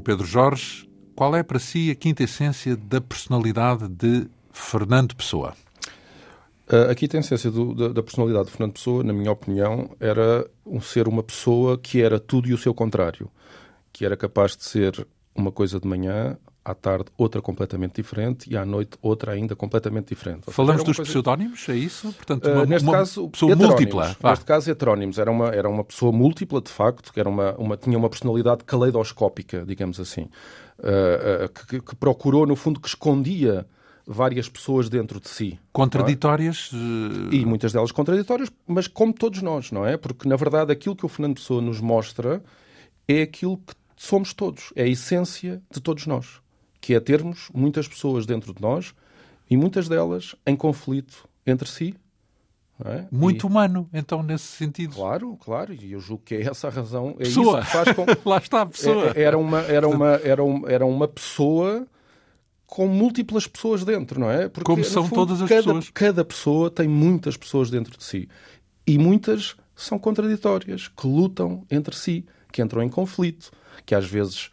João Pedro Jorge. Qual é para si a quinta essência da personalidade de Fernando Pessoa? A quinta essência do, da, da, personalidade de Fernando Pessoa, na minha opinião, era um ser uma pessoa que era tudo e o seu contrário. Que era capaz de ser uma coisa de manhã, à tarde outra completamente diferente e à noite outra ainda completamente diferente. Falamos dos coisa... pseudónimos, é isso? Portanto, uma, uh, neste uma caso, pessoa múltipla. Neste caso, heterónimos. Era uma, era uma pessoa múltipla, de facto, que era uma, uma, tinha uma personalidade caleidoscópica, digamos assim, uh, uh, que, que, procurou, no fundo, que escondia várias pessoas dentro de si. É? Contraditórias? É? E muitas delas contraditórias, mas como todos nós, não é? Porque, na verdade, aquilo que o Fernando Pessoa nos mostra é aquilo que somos todos, é a essência de todos nós que é termos muitas pessoas dentro de nós e muitas delas em conflito entre si. É? Muito e... humano, então, nesse sentido. Claro, claro, e eu julgo que é essa a razão. É pessoa. Com... Lá está a pessoa. É, era, uma, era, uma, era, uma, era uma pessoa com múltiplas pessoas dentro, não é? Porque, Como são fundo, todas as cada, pessoas. Cada pessoa tem muitas pessoas dentro de si. E muitas são contraditórias, que lutam entre si, que entram em conflito, que às vezes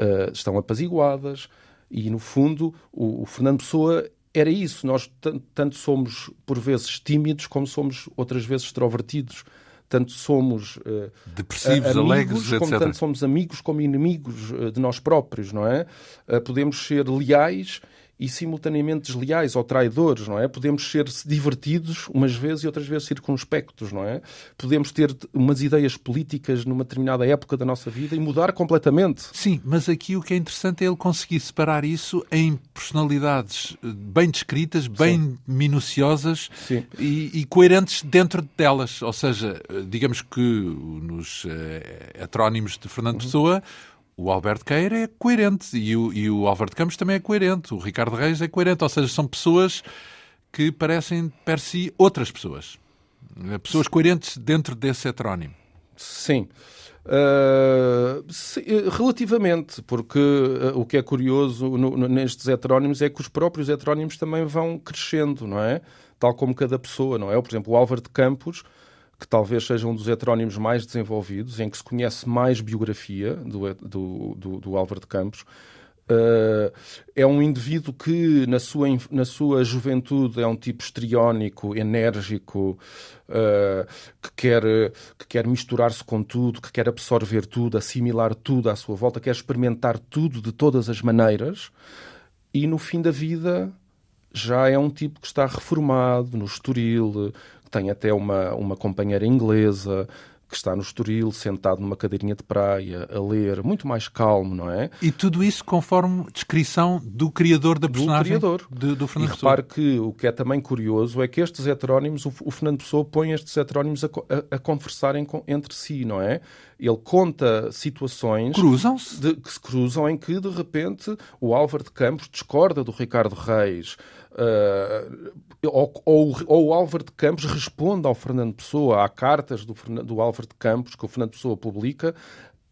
uh, estão apaziguadas, e, no fundo, o, o Fernando Pessoa era isso. Nós tanto somos, por vezes, tímidos, como somos, outras vezes, extrovertidos. Tanto somos uh, depressivos, amigos, alegres, como etc. tanto somos amigos como inimigos uh, de nós próprios, não é? Uh, podemos ser leais e simultaneamente desleais ou traidores, não é? Podemos ser divertidos umas vezes e outras vezes circunspectos, não é? Podemos ter umas ideias políticas numa determinada época da nossa vida e mudar completamente. Sim, mas aqui o que é interessante é ele conseguir separar isso em personalidades eh, bem descritas, bem Sim. minuciosas e, e, coerentes dentro delas. Ou seja, eh, digamos que nos uh, heterónimos de Fernando uhum. Pessoa o Alberto Queira é coerente e o, e o de Campos também é coerente, o Ricardo Reis é coerente, ou seja, são pessoas que parecem per si outras pessoas. Pessoas coerentes dentro desse heterónimo. Sim. Uh, relativamente, porque uh, o que é curioso no, no, nestes heterónimos é que os próprios heterónimos também vão crescendo, não é? Tal como cada pessoa, não é? Por exemplo, o Álvaro de Campos que talvez seja um dos heterónimos mais desenvolvidos, em que se conhece mais biografia do, do, do, do Álvaro de Campos. Uh, é um indivíduo que, na sua, na sua juventude, é um tipo estriónico, enérgico, uh, que quer, que quer misturar-se com tudo, que quer absorver tudo, assimilar tudo à sua volta, quer experimentar tudo de todas as maneiras. E no fim da vida já é um tipo que está reformado no Estoril, tem até uma, uma companheira inglesa que está no Estoril, sentado numa cadeirinha de praia, a ler, muito mais calmo, não é? E tudo isso conforme descrição do criador da personagem? Do criador. De, do Fernando e repare que o que é também curioso é que estes heterónimos, o, o Fernando Pessoa põe estes heterónimos a, a, a conversarem com, entre si, não é? Ele conta situações... Cruzam-se? Que se cruzam em que, de repente, o Álvaro de Campos discorda do Ricardo Reis, Uh, ou, ou, ou, o Álvaro de Campos responde ao Fernando Pessoa, há cartas do, do Álvaro de Campos que o Fernando Pessoa publica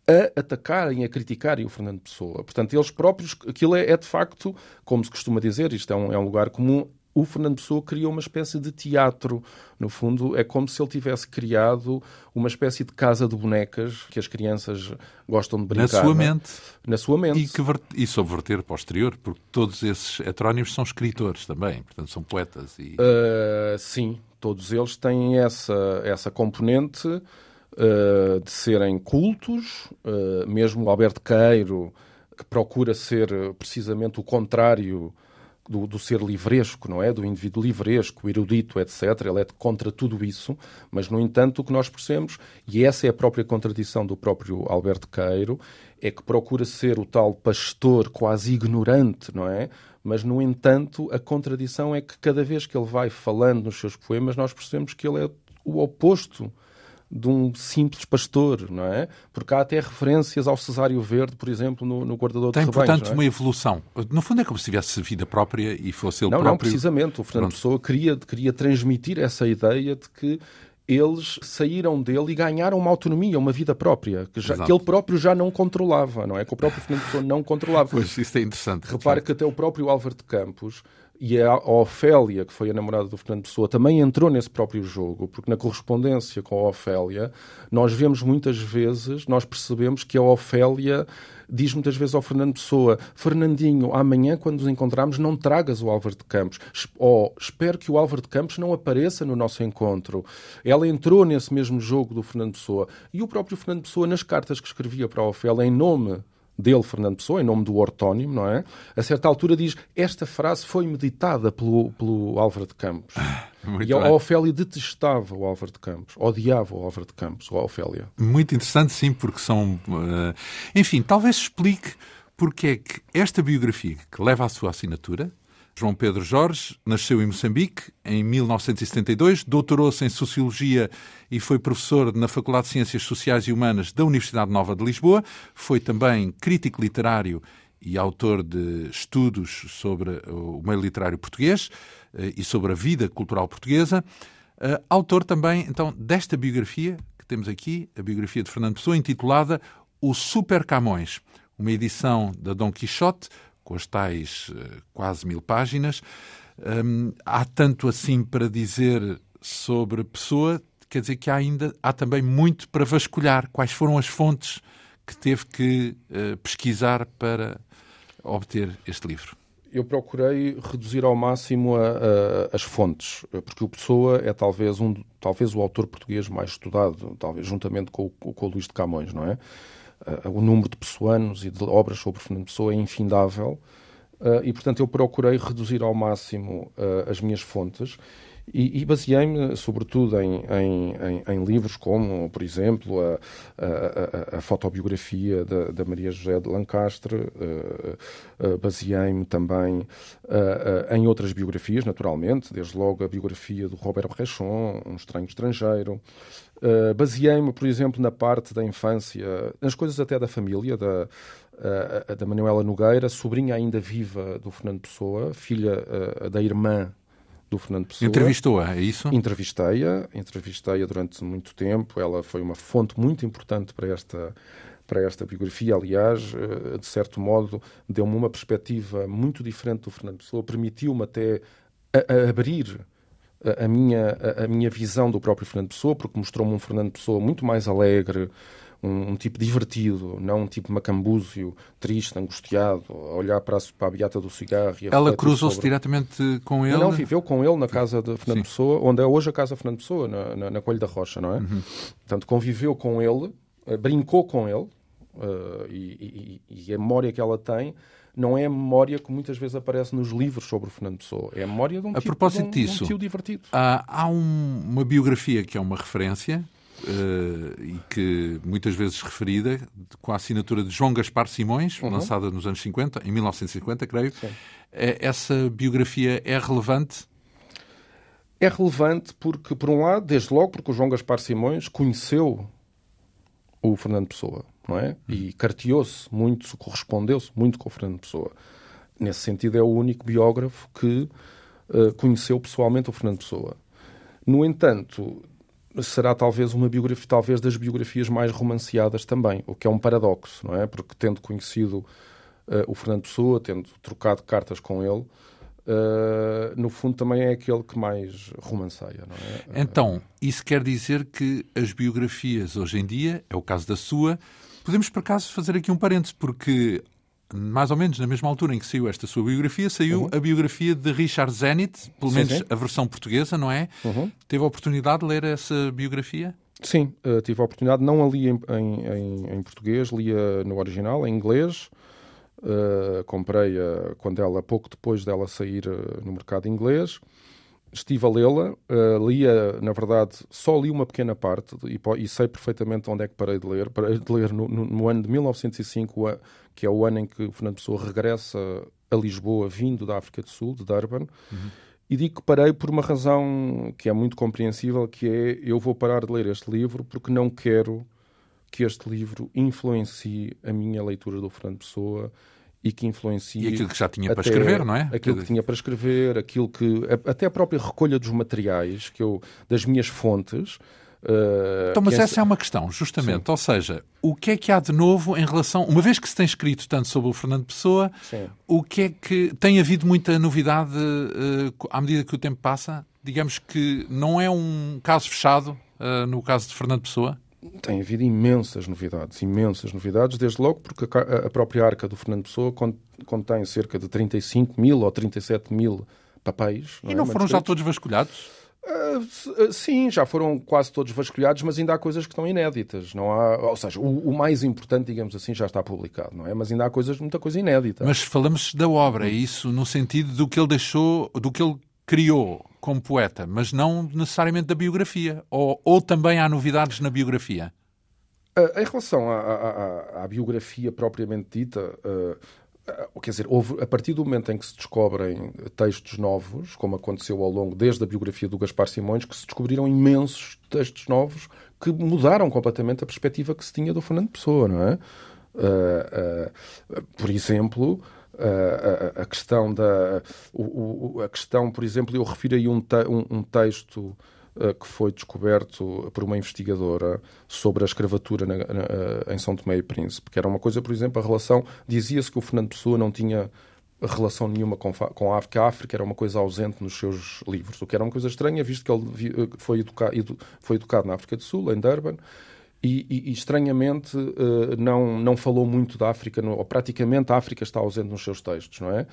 a atacarem, a criticarem o Fernando Pessoa. Portanto, eles próprios, aquilo é, é de facto, como se costuma dizer, isto é um, é um lugar comum, o Fernando Pessoa criou uma espécie de teatro. No fundo, é como se ele tivesse criado uma espécie de casa de bonecas que as crianças gostam de brincar. Na sua é? mente. Na sua mente. E, que ver... e subverter posterior, porque todos esses heterónimos são escritores também, portanto são poetas. E... Uh, sim, todos eles têm essa, essa componente uh, de serem cultos, uh, mesmo o Alberto Queiro, que procura ser precisamente o contrário do, do, ser livresco, não é? Do indivíduo livresco, erudito, etc. Ele é contra tudo isso, mas, no entanto, o que nós percebemos, e essa é a própria contradição do próprio Alberto Queiro, é que procura ser o tal pastor quase ignorante, não é? Mas, no entanto, a contradição é que cada vez que ele vai falando nos seus poemas, nós percebemos que ele é o oposto de um simples pastor, não é? Porque há até referências ao Cesário Verde, por exemplo, no, no Guardador Tem, de Rebanhos. Tem, portanto, é? uma evolução. No fundo é como se tivesse vida própria e fosse ele não, próprio... Não, precisamente. O Fernando Pronto. Pessoa queria, queria transmitir essa ideia de que eles saíram dele e ganharam uma autonomia, uma vida própria, que, já, que, ele próprio já não controlava, não é? Que o próprio Fernando Pessoa não controlava. Pois, isso é interessante. Repare que até o próprio Álvaro de Campos e a Ofélia, que foi a namorada do Fernando Pessoa, também entrou nesse próprio jogo, porque na correspondência com a Ofélia, nós vemos muitas vezes, nós percebemos que a Ofélia diz muitas vezes ao Fernando Pessoa: Fernandinho, amanhã, quando nos encontrarmos, não tragas o Álvaro de Campos. Ou espero que o Álvaro de Campos não apareça no nosso encontro. Ela entrou nesse mesmo jogo do Fernando Pessoa. E o próprio Fernando Pessoa, nas cartas que escrevia para a Ofélia, em nome dele, Fernando Pessoa, em nome do ortónimo, não é? A certa altura diz esta frase foi meditada pelo, pelo Álvaro de Campos. Muito e a Ofélia detestava o Álvaro de Campos, odiava o Álvaro de Campos, a Ofélia. Muito interessante, sim, porque são... Uh... Enfim, talvez explique porque é que esta biografia que leva a sua assinatura, João Pedro Jorge nasceu em Moçambique em 1972, doutorou-se em Sociologia e foi professor na Faculdade de Ciências Sociais e Humanas da Universidade Nova de Lisboa. Foi também crítico literário e autor de estudos sobre o meio literário português eh, e sobre a vida cultural portuguesa. Eh, autor também, então, desta biografia que temos aqui, a biografia de Fernando Pessoa, intitulada O Super Camões, uma edição da Dom Quixote, com as tais uh, quase mil páginas. Um, há tanto assim para dizer sobre Pessoa, quer dizer que há ainda há também muito para vasculhar. Quais foram as fontes que teve que uh, pesquisar para obter este livro? Eu procurei reduzir ao máximo a, a, as fontes, porque o Pessoa é talvez um, talvez o autor português mais estudado, talvez juntamente com, com o Luís de Camões, não é? Uh, o número de pessoanos e de obras sobre Fernando Pessoa é infindável uh, e, portanto, eu procurei reduzir ao máximo uh, as minhas fontes e, e baseei-me, sobretudo, em, em, em, livros como, por exemplo, a, a, a, a fotobiografia da, da, Maria José de Lancastre, uh, uh, baseei-me também uh, em outras biografias, naturalmente, desde logo a biografia do Robert Brechon, Um Estranho Estrangeiro. baseei-me, por exemplo, na parte da infância, nas coisas até da família, da, da Manuela Nogueira, sobrinha ainda viva do Fernando Pessoa, filha da irmã do Fernando Pessoa. Entrevistou-a, é isso? Entrevistei-a, entrevistei-a durante muito tempo. Ela foi uma fonte muito importante para esta para esta biografia, aliás, eh, de certo modo, deu-me uma perspectiva muito diferente do Fernando Pessoa, permitiu-me até a, a abrir a, minha, a, minha visão do próprio Fernando Pessoa, porque mostrou-me um Fernando Pessoa muito mais alegre, um, um, tipo divertido, não um tipo macambúzio, triste, angustiado, a olhar para a, para a beata do cigarro. E Ela cruzou-se sobre... diretamente com ele? Não, viveu com ele na casa de Fernando Sim. Pessoa, onde é hoje a casa de Fernando Pessoa, na, na, na Coelho da Rocha, não é? Uhum. Portanto, conviveu com ele, eh, brincou com ele, uh, e, e, e a memória que ela tem não é a memória que muitas vezes aparece nos livros sobre o Fernando Pessoa. É a memória de um, a tipo, propósito de um, disso, um tio divertido. Há, há um, uma biografia que é uma referência, Uh, e que muitas vezes referida, com a assinatura de João Gaspar Simões, uhum. lançada nos anos 50, em 1950, creio. É, essa biografia é relevante? É relevante porque, por um lado, desde logo, porque o João Gaspar Simões conheceu o Fernando Pessoa, não é? Uhum. E carteou-se muito, correspondeu-se muito com o Fernando Pessoa. Nesse sentido, é o único biógrafo que uh, conheceu pessoalmente o Fernando Pessoa. No entanto, será talvez uma biografia, talvez das biografias mais romanceadas também, o que é um paradoxo, não é? Porque tendo conhecido uh, o Fernando Pessoa, tendo trocado cartas com ele, uh, no fundo também é aquele que mais romanceia, não é? Então, isso quer dizer que as biografias hoje em dia, é o caso da sua, podemos por acaso fazer aqui um parênteses, porque mais ou menos na mesma altura em que saiu esta sua biografia, saiu uhum. a biografia de Richard Zenit, pelo sim, menos sim. a versão portuguesa, não é? Uhum. Teve a oportunidade de ler essa biografia? Sim, uh, tive a oportunidade. Não a li em, em, em português, li-a no original, em inglês. Uh, Comprei-a quando ela, pouco depois dela sair uh, no mercado inglês estive a lê-la, uh, lia, na verdade, só li uma pequena parte e, e, sei perfeitamente onde é que parei de ler. Parei de ler no, no, no, ano de 1905, que é o ano em que o Fernando Pessoa regressa a Lisboa, vindo da África do Sul, de Durban. Uhum. E digo que parei por uma razão que é muito compreensível, que é eu vou parar de ler este livro porque não quero que este livro influencie a minha leitura do Fernando Pessoa e que influencia. E aquilo que já tinha para escrever, não é? Aquilo que tinha para escrever, aquilo que. Até a própria recolha dos materiais, que eu, das minhas fontes, Uh, então, mas essa é uma questão, justamente. Sim. Ou seja, o que é que há de novo em relação. Uma vez que se tem escrito tanto sobre o Fernando Pessoa, Sim. o que é que. Tem havido muita novidade uh, à medida que o tempo passa? Digamos que não é um caso fechado uh, no caso de Fernando Pessoa? Tem havido imensas novidades, imensas novidades, desde logo porque a, própria arca do Fernando Pessoa contém cerca de 35 mil ou 37 mil papéis. E não, não é? foram já todos vasculhados? Uh, sim, já foram quase todos vasculhados, mas ainda há coisas que estão inéditas. Não há, ou seja, o, o, mais importante, digamos assim, já está publicado, não é? Mas ainda há coisas, muita coisa inédita. Mas falamos da obra, é isso no sentido do que ele deixou, do que ele criou como poeta, mas não necessariamente da biografia. Ou, ou também há novidades na biografia? Uh, em relação à, à, à, biografia propriamente dita, uh, Quer dizer, houve, a partir do momento em que se descobrem textos novos, como aconteceu ao longo desde a biografia do Gaspar Simões, que se descobriram imensos textos novos que mudaram completamente a perspectiva que se tinha do Fernando Pessoa, não é? Uh, uh, por exemplo, uh, a, questão da. O, o, a questão, por exemplo, eu refiro aí um, te, um, um texto eh, que foi descoberto por uma investigadora sobre a escravatura na, na, eh, em São Tomé e Príncipe, que era uma coisa, por exemplo, a relação. Dizia-se que o Fernando Pessoa não tinha relação nenhuma com, com a África. A África era uma coisa ausente nos seus livros, o que era uma coisa estranha, visto que ele eh, foi educado, foi educado na África do Sul, em Durban. E, e, e estranhamente não, não falou muito da África, ou praticamente a África está ausente nos seus textos, não é?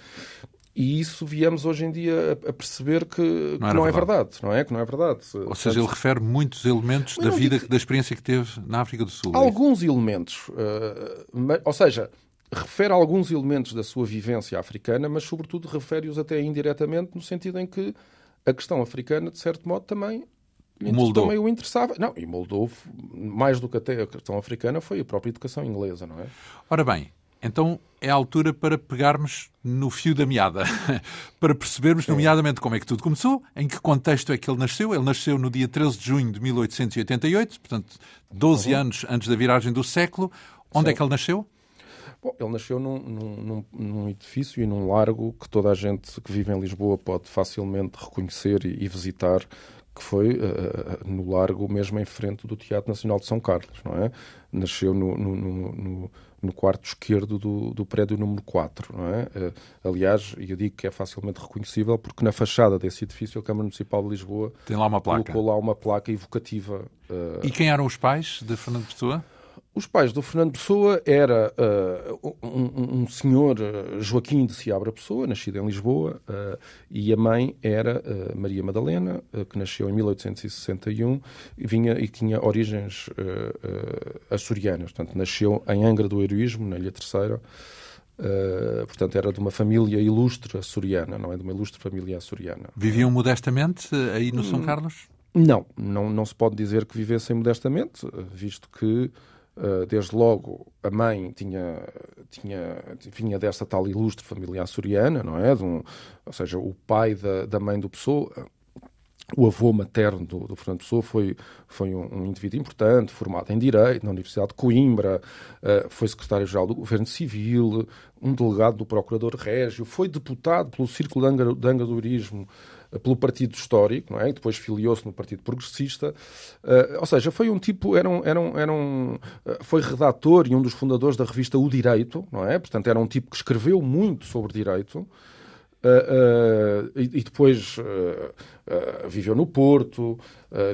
E isso viemos hoje em dia a perceber que não, que não é verdade, não é? Que não é verdade. Ou Portanto, seja, ele refere muitos elementos da vida, da experiência que teve na África do Sul. É alguns é elementos. Uh, ou seja, refere alguns elementos da sua vivência africana, mas sobretudo refere-os até indiretamente no sentido em que a questão africana, de certo modo, também moldou. também o interessava. Não, e moldou mais do que até a questão africana foi a própria educação inglesa, não é? Ora bem, então é a altura para pegarmos no fio da meada, para percebermos, nomeadamente, como é que tudo começou, em que contexto é que ele nasceu. Ele nasceu no dia 13 de junho de 1888, portanto, 12 uhum. anos antes da viragem do século. Onde Sim. é que ele nasceu? Bom, ele nasceu num, num, num, edifício e num largo que toda a gente que vive em Lisboa pode facilmente reconhecer e, e visitar, que foi uh, no largo mesmo em frente do Teatro Nacional de São Carlos, não é? Nasceu no, no, no no quarto esquerdo do, do prédio número 4. Não é? Uh, aliás, eu digo que é facilmente reconhecível porque na fachada desse edifício a Câmara Municipal de Lisboa tem lá uma placa. colocou lá uma placa evocativa. Uh... E quem eram os pais de Fernando Pessoa? Os pais do Fernando Pessoa era uh, um, um, senhor uh, Joaquim de Seabra Pessoa, nascido em Lisboa, uh, e a mãe era Maria Madalena, que nasceu em 1861 e, vinha, e tinha origens açorianas. Portanto, nasceu em Angra do Heroísmo, na Ilha Terceira. portanto, era de uma família ilustre açoriana, não é? De uma ilustre família açoriana. Viviam modestamente aí no São hum, Carlos? Não, não, não se pode dizer que vivessem modestamente, visto que Uh, desde logo, a mãe tinha, tinha, vinha dessa tal ilustre família açoriana, não é? Um, ou seja, o pai da, da mãe do Pessoa, o avô materno do, do Fernando Pessoa foi, foi um, um, indivíduo importante, formado em Direito na Universidade de Coimbra, uh, foi secretário-geral do Governo Civil, um delegado do Procurador Régio, foi deputado pelo Círculo de Angadorismo pelo Partido Histórico, não é? Depois filiou-se no Partido Progressista. Uh, ou seja, foi um tipo, era um, era um, era um, uh, foi redator e um dos fundadores da revista O Direito, não é? Portanto, era um tipo que escreveu muito sobre direito. Uh, e, e, depois viveu no Porto,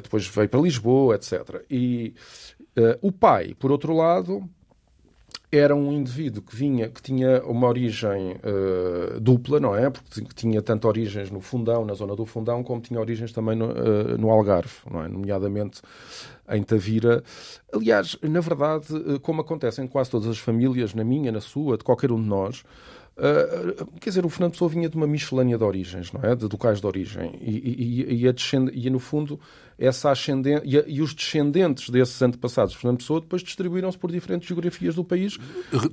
depois veio para Lisboa, etc. E o pai, por outro lado, era um indivíduo que vinha, que tinha uma origem uh, dupla, não é? Porque tinha tanto origens no Fundão, na zona do Fundão, como tinha origens também no, uh, no Algarve, não é? Nomeadamente em Tavira. Aliás, na verdade, uh, como acontece em quase todas as famílias, na minha, na sua, de qualquer um de nós, Uh, quer dizer, o Fernando Pessoa vinha de uma miscelânea de origens, não é? De locais de origem. E, e, e, a e no fundo, essa ascendente, e, e, os descendentes desses antepassados de Fernando Pessoa depois distribuíram-se por diferentes geografias do país.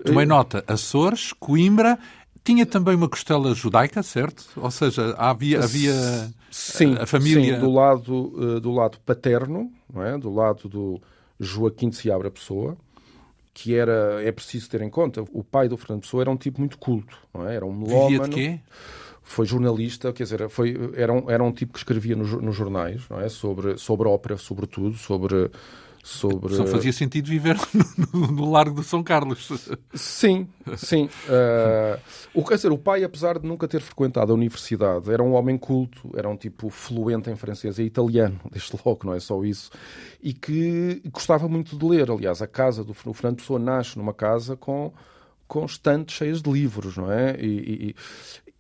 Tomei nota, Açores, Coimbra, tinha também uma costela judaica, certo? Ou seja, havia, havia sim, a família... Sim, do lado, do lado paterno, não é? Do lado do Joaquim de Seabra Pessoa, que era, é preciso ter em conta, o pai do Fernando Pessoa era um tipo muito culto, não é? Era um melómano. Vivia de quê? foi jornalista, quer dizer, foi, era, um, era um tipo que escrevia nos, nos jornais, não é? Sobre, sobre ópera, sobretudo, sobre sobre... Só fazia sentido viver no, no, Largo de São Carlos. Sim, sim. Uh, o, quer dizer, o pai, apesar de nunca ter frequentado a universidade, era um homem culto, era um tipo fluente em francês e italiano, desde logo, não é só isso, e que gostava muito de ler. Aliás, a casa do o Fernando Pessoa nasce numa casa com, estantes cheias de livros, não é? E,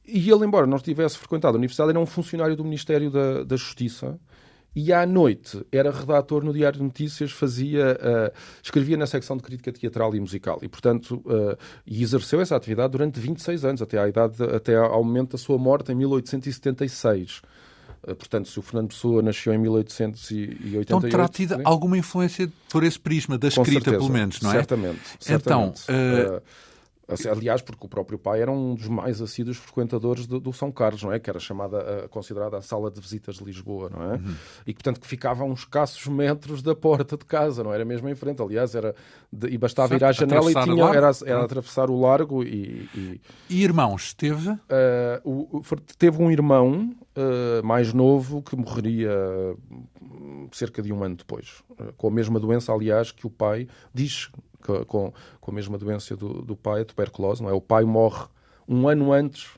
e, e ele, embora não tivesse frequentado a universidade, era um funcionário do Ministério da, da Justiça e à noite era redator no Diário de Notícias, fazia, uh, escrevia na secção de crítica teatral e musical e, portanto, uh, e exerceu essa atividade durante 26 anos, até, à idade, até ao momento da sua morte em 1876. Uh, portanto, se o Fernando Pessoa nasceu em 1888... Então terá tido sim? alguma influência por esse prisma da escrita, certeza, pelo menos, não é? Certamente. certamente. Então... Assim, aliás, porque o próprio pai era um dos mais assíduos frequentadores do, do São Carlos, não é? Que era chamada, considerada a sala de visitas de Lisboa, não é? Uhum. E portanto, que ficava a uns escassos metros da porta de casa, não era mesmo em frente. Aliás, era de, e bastava certo, ir à janela e tinha, era, era atravessar o largo e... E, e irmãos, teve? Uh, o, teve um irmão uh, mais novo que morreria cerca de um ano depois. Uh, com a mesma doença, aliás, que o pai diz com, com a mesma doença do, do pai, a tuberculose, não é? O pai morre um ano antes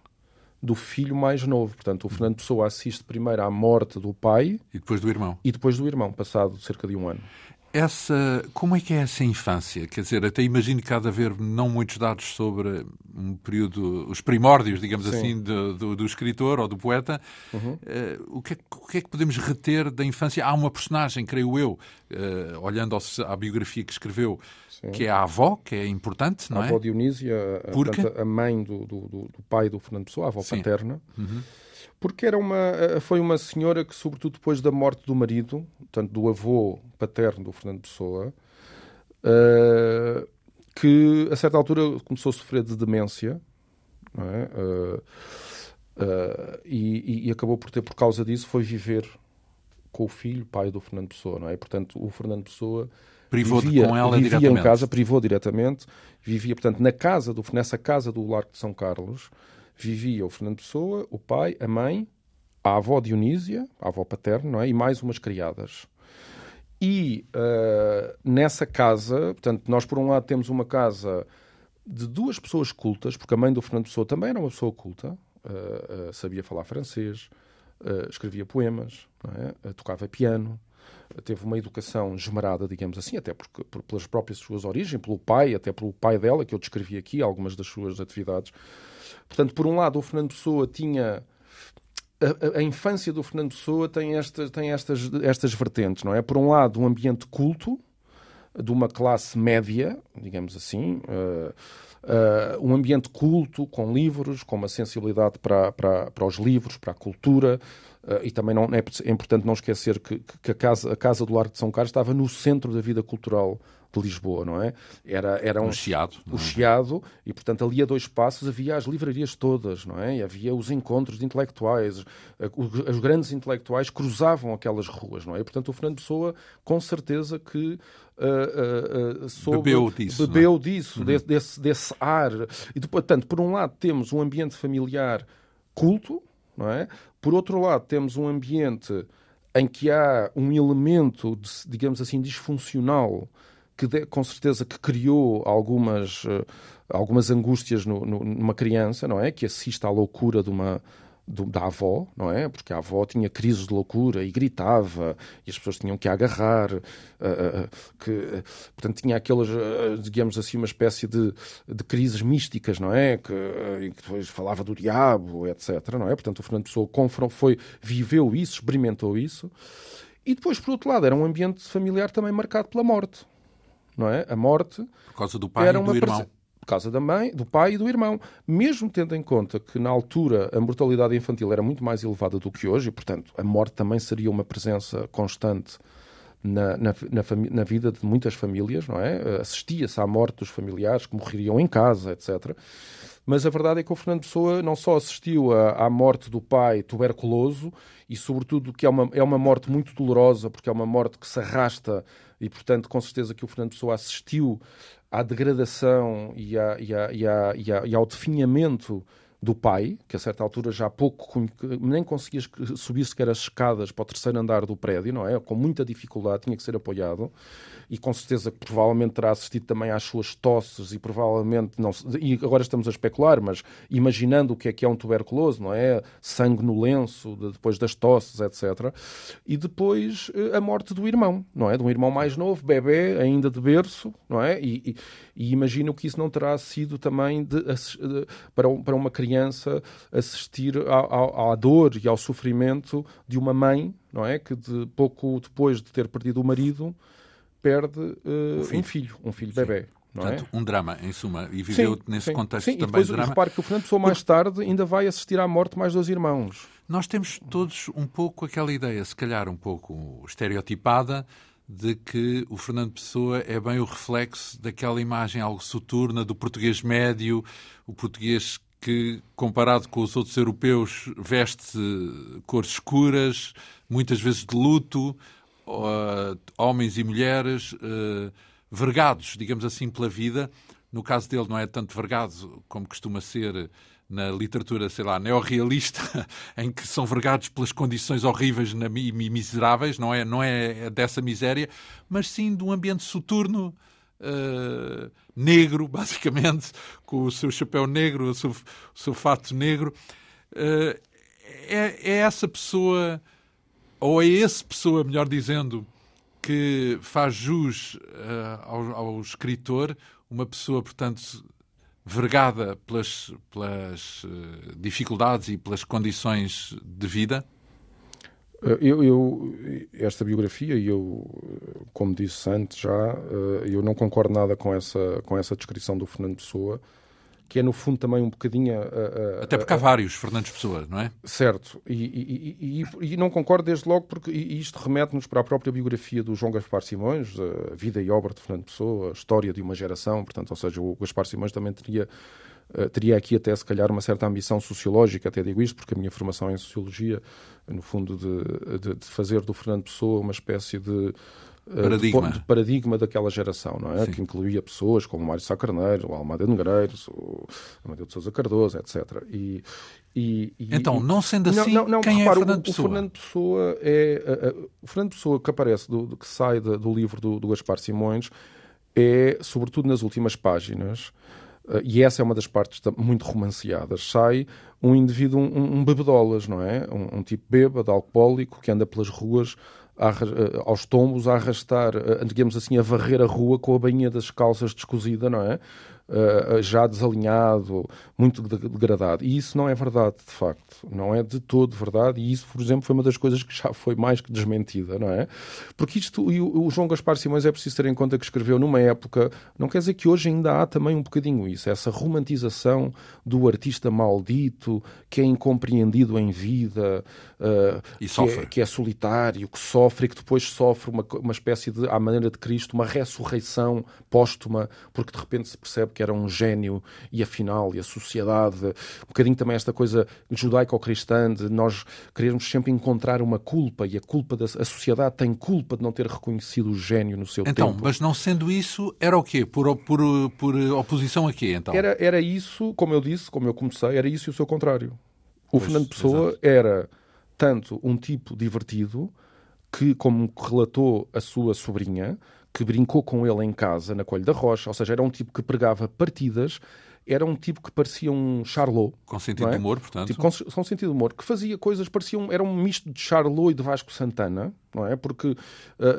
do filho mais novo. Portanto, o Fernando Pessoa assiste primeiro à morte do pai. E depois do irmão. E depois do irmão, passado cerca de um ano. Essa, como é que é essa infância? Quer dizer, até imagino que há de haver não muitos dados sobre um período, os primórdios, digamos Sim. assim, do, do, do, escritor ou do poeta. Uhum. Uh, o, que é, o, que é, que podemos reter da infância? Há uma personagem, creio eu, uh, olhando ao, à biografia que escreveu, Sim. que é a avó, que é importante, não a é? A avó Dionísia, a, Porque... a mãe do, do, pai do Fernando Pessoa, a avó Sim. paterna. Uhum porque era uma, eh, foi uma senhora que, sobretudo depois da morte do marido, portanto, do avô paterno do Fernando Pessoa, uh, que a certa altura começou a sofrer de demência, é? uh, uh, e, e, acabou por ter, por causa disso, foi viver com o filho, pai do Fernando Pessoa, não é? Portanto, o Fernando Pessoa privou vivia, com ela vivia diretamente. em casa, privou diretamente, vivia, portanto, na casa do, nessa casa do Largo de São Carlos, vivia o Fernando Pessoa, o pai, a mãe, a avó Dionísia, a avó paterna, não é? e mais umas criadas. E uh, nessa casa, portanto, nós por um lado temos uma casa de duas pessoas cultas, porque a mãe do Fernando Pessoa também era uma pessoa culta, uh, uh, sabia falar francês, escrevia poemas, é? tocava piano, teve uma educação esmerada, digamos assim, até porque, por, pelas próprias suas origens, pelo pai, até pelo pai dela, que eu descrevi aqui, algumas das suas atividades. Portanto, por um lado, o Fernando Pessoa tinha. A, a, a infância do Fernando Pessoa tem, esta, tem estas, estas vertentes, não é? Por um lado, um ambiente culto, de uma classe média, digamos assim, uh, uh, um ambiente culto, com livros, com uma sensibilidade para, para, para os livros, para a cultura, e também não, é, é importante não esquecer que, que a, casa, a Casa do Largo de São Carlos estava no centro da vida cultural de Lisboa, não é? Era, era um, o Chiado. O é? Chiado, e portanto ali a dois passos havia as livrarias todas, não é? E havia os encontros de intelectuais, os grandes intelectuais cruzavam aquelas ruas, não é? E, portanto o Fernando Pessoa, com certeza que Uh, uh, uh, soube, bebeu disso, é? bebeu disso uhum. desse, desse, desse, ar. E, portanto, por um lado temos um ambiente familiar culto, não é? Por outro lado temos um ambiente em que há um elemento, digamos assim, disfuncional que com certeza que criou algumas, uh, algumas angústias no, no, numa criança, não é? Que assiste à loucura de uma, do, da avó, não é? Porque a avó tinha crises de loucura e gritava e as pessoas tinham que agarrar, uh, uh, que, portanto tinha aquelas, digamos assim, uma espécie de, de crises místicas, não é? Que, que depois falava do diabo, etc, não é? Portanto o Fernando Pessoa foi, viveu isso, experimentou isso. E depois, por outro lado, era um ambiente familiar também marcado pela morte não é? A morte. Por causa do pai e do irmão. Por causa da mãe, do pai e do irmão. Mesmo tendo em conta que na altura a mortalidade infantil era muito mais elevada do que hoje, e portanto a morte também seria uma presença constante na, na, na, na vida de muitas famílias, não é? Assistia-se à morte dos familiares que morreriam em casa, etc. Mas a verdade é que o Fernando Pessoa não só assistiu à, à morte do pai tuberculoso, e sobretudo que é uma, é uma morte muito dolorosa, porque é uma morte que se arrasta e, portanto, com certeza que o Fernando Pessoa assistiu à degradação e, à, e, à, e, à, e, ao definhamento do pai, que a certa altura já pouco nem conseguia subir sequer as escadas para o terceiro andar do prédio, não é? Com muita dificuldade, tinha que ser apoiado e com certeza que provavelmente terá assistido também às suas tosses e provavelmente não e agora estamos a especular, mas imaginando o que é que é um tuberculoso, não é? Sangue no lenço, depois das tosses, etc. E depois eh, a morte do irmão, não é? De um irmão mais novo, bebê, ainda de berço, não é? E, e, e imagino que isso não terá sido também de, de, para, para uma criança assistir à, à, à dor e ao sofrimento de uma mãe, não é? Que de, pouco depois de ter perdido o marido perde uh, um, filho. um filho, um filho sim. bebê. Portanto, é? um drama, em suma, e viveu sim, nesse sim, contexto sim. também e depois, de drama. Repare que o Fernando Pessoa mais tarde ainda vai assistir à morte mais dois irmãos. Nós temos todos um pouco aquela ideia, se calhar um pouco estereotipada, de que o Fernando Pessoa é bem o reflexo daquela imagem algo soturna do português médio, o português que, comparado com os outros europeus, veste cores escuras, muitas vezes de luto, homens e mulheres uh, vergados, digamos assim, pela vida. No caso dele, não é tanto vergado como costuma ser na literatura, sei lá, neorrealista, em que são vergados pelas condições horríveis e miseráveis, não é, não é dessa miséria, mas sim de um ambiente soturno, uh, negro, basicamente, com o seu chapéu negro, o seu, o seu fato negro. Uh, é, é essa pessoa ou é esse pessoa, melhor dizendo, que faz jus uh, ao, ao, escritor, uma pessoa, portanto, vergada pelas, pelas dificuldades e pelas condições de vida? Eh, eu, eu, esta biografia, e eu, como disse antes já, eu não concordo nada com essa, com essa descrição do Fernando Pessoa que é no fundo também um bocadinho. A, a, Até porque há vários Fernandes Pessoa, não é? Certo, e, e, e, e não concordo desde logo porque isto remete-nos para a própria biografia do João Gaspar Simões, a vida e obra de Fernando Pessoa, a história de uma geração, portanto, ou seja, o Gaspar Simões também teria. Teria aqui até se calhar uma certa ambição sociológica, até digo isto, porque a minha formação é em sociologia, no fundo, de, de, de fazer do Fernando Pessoa uma espécie de eh, paradigma. De, paradigma daquela geração, não é? Sim. Que incluía pessoas como Mário Sá Carneiro, o Almada Negreiros, o Amadeu de Sousa Cardoso, etc. E, e, e, então, não sendo assim, não, não, quem repara, é Fernando Pessoa? O, Fernando Pessoa é... Uh, uh, o Fernando Pessoa que aparece, do, que sai do, do livro do, do Gaspar Simões, é, sobretudo nas últimas páginas, e essa é uma das partes muito romanceadas, sai um indivíduo, um, um bebedolas, não é? Um, um tipo bêbado, alcoólico, que anda pelas ruas a, eh, aos tombos a arrastar, eh, digamos assim, a varrer a rua com a bainha das calças descosida, não é? Uh, já desalinhado, muito degradado. E isso não é verdade, de facto. Não é de todo verdade. E isso, por exemplo, foi uma das coisas que já foi mais que desmentida, não é? Porque isto, e o, o João Gaspar Simões é preciso ter em conta que escreveu numa época, não quer dizer que hoje ainda há também um bocadinho isso, essa romantização do artista maldito, que é incompreendido em vida, uh, e que, é, que, é, solitário, que sofre e que depois sofre uma, uma espécie de, à maneira de Cristo, uma ressurreição póstuma, porque de repente se percebe que era um gênio e afinal, e a sociedade, um bocadinho também esta coisa judaico-cristã de nós querermos sempre encontrar uma culpa e a culpa da a sociedade tem culpa de não ter reconhecido o gênio no seu então, tempo. mas não sendo isso, era o quê? Por, por, por oposição a quê, então? Era, era isso, como eu disse, como eu comecei, era isso e o seu contrário. O pois, Fernando Pessoa exato. era tanto um tipo divertido que, como relatou a sua sobrinha, que brincou com ele em casa, na Coelho da Rocha, ou seja, era um tipo que pregava partidas, era um tipo que parecia um Charlot. Com sentido é? de humor, portanto. Tipo, com, com, sentido de humor, que fazia coisas, parecia um, era um misto de Charlot e de Vasco Santana, não é? Porque uh,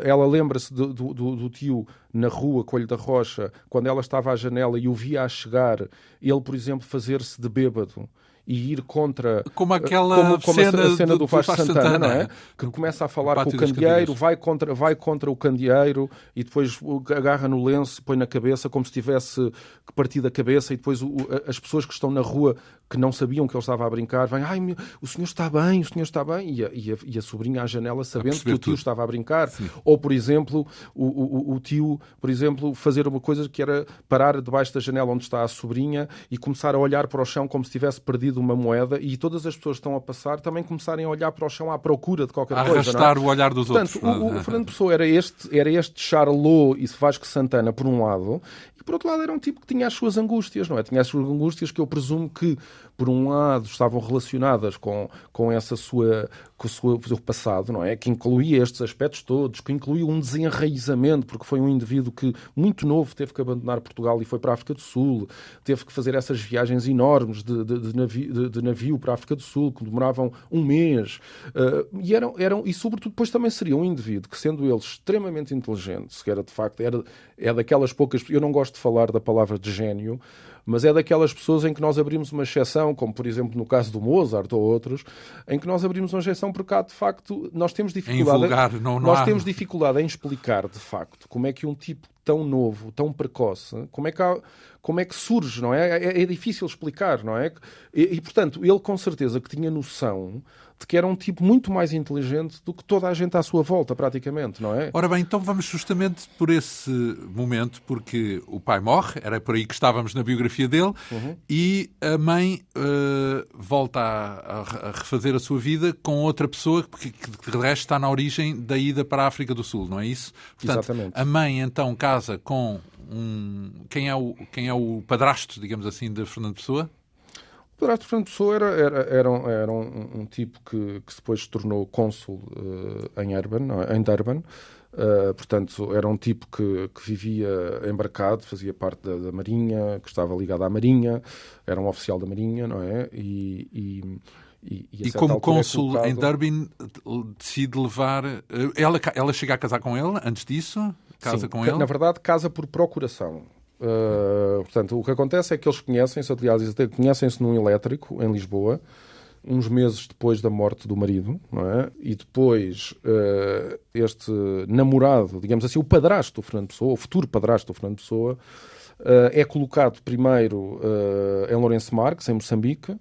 ela lembra-se do, do, do, tio na rua Coelho da Rocha, quando ela estava à janela e o via a chegar, ele, por exemplo, fazer-se de bêbado e ir contra. Como aquela como, como cena, a cena do, do Vasco Santana, Santana, não é? Que começa a falar com o candeeiro, vai contra, vai contra o candeeiro e depois agarra no lenço, põe na cabeça como se tivesse que partir da cabeça e depois o, as pessoas que estão na rua que não sabiam que ele estava a brincar, vêm, ai, meu, o senhor está bem, o senhor está bem, e a, e a, e a sobrinha à janela sabendo que o tio tudo. estava a brincar. Sim. Ou, por exemplo, o, o, o, tio, por exemplo, fazer uma coisa que era parar debaixo da janela onde está a sobrinha e começar a olhar para o chão como se tivesse perdido uma moeda e todas as pessoas que estão a passar também começarem a olhar para o chão à procura de qualquer coisa. Arrastar não é? o olhar dos Portanto, outros. O, o Fernando Pessoa era este, era este Charlot e Vasco Santana, por um lado, por outro lado era um tipo que tinha as suas angústias, não é? Tinha as suas angústias que eu presumo que por um lado, estavam relacionadas com, com essa sua com o seu, passado, não é? Que incluía estes aspectos todos, que incluía um desenraizamento, porque foi um indivíduo que, muito novo, teve que abandonar Portugal e foi para a África do Sul, teve que fazer essas viagens enormes de, de, de, navio, de, de navio, para a África do Sul, que demoravam um mês. Uh, e, eram, eram, e, sobretudo, depois também seria um indivíduo que, sendo ele extremamente inteligente, se era de facto, era, é daquelas poucas. Eu não gosto de falar da palavra de gênio, mas é daquelas pessoas em que nós abrimos uma exceção, como por exemplo no caso do Mozart ou outros, em que nós abrimos uma exceção porque há de facto nós temos dificuldade, vulgar, não, não nós há... temos dificuldade em explicar de facto como é que um tipo tão novo, tão precoce, como é que há, como é que surge, não é? É, é difícil explicar, não é? E, e, portanto, ele com certeza que tinha noção de que era um tipo muito mais inteligente do que toda a gente à sua volta, praticamente, não é? Ora bem, então vamos justamente por esse momento, porque o pai morre, era por aí que estávamos na biografia dele, uhum. e a mãe uh, volta a, a, refazer a sua vida com outra pessoa que, que, de resto está na origem da ida para a África do Sul, não é isso? Portanto, Exatamente. a mãe então casa com um. Quem é o, quem é o padrasto, digamos assim, de Fernando Pessoa? O padrasto de Fernando Pessoa era, era, era, um, era um, um, tipo que, que depois se tornou cônsul uh, em, Urban, não, em Durban. Uh, portanto, era um tipo que, que vivia embarcado, fazia parte da, da, Marinha, que estava ligado à Marinha, era um oficial da Marinha, não é? E, e, e, e, e como cônsul é colocado... em Durbin decide levar. Eh, ela, ela chega a casar com ele antes disso? Casa Sim, com ele? Na verdade, casa por procuração. Uh, portanto, o que acontece é que eles conhecem-se, aliás, conhecem-se num elétrico em Lisboa, uns meses depois da morte do marido, não é? E depois uh, este namorado, digamos assim, o padrasto do Fernando Pessoa, o futuro padrasto do Fernando Pessoa, uh, é colocado primeiro em Lourenço Marques, em Moçambique,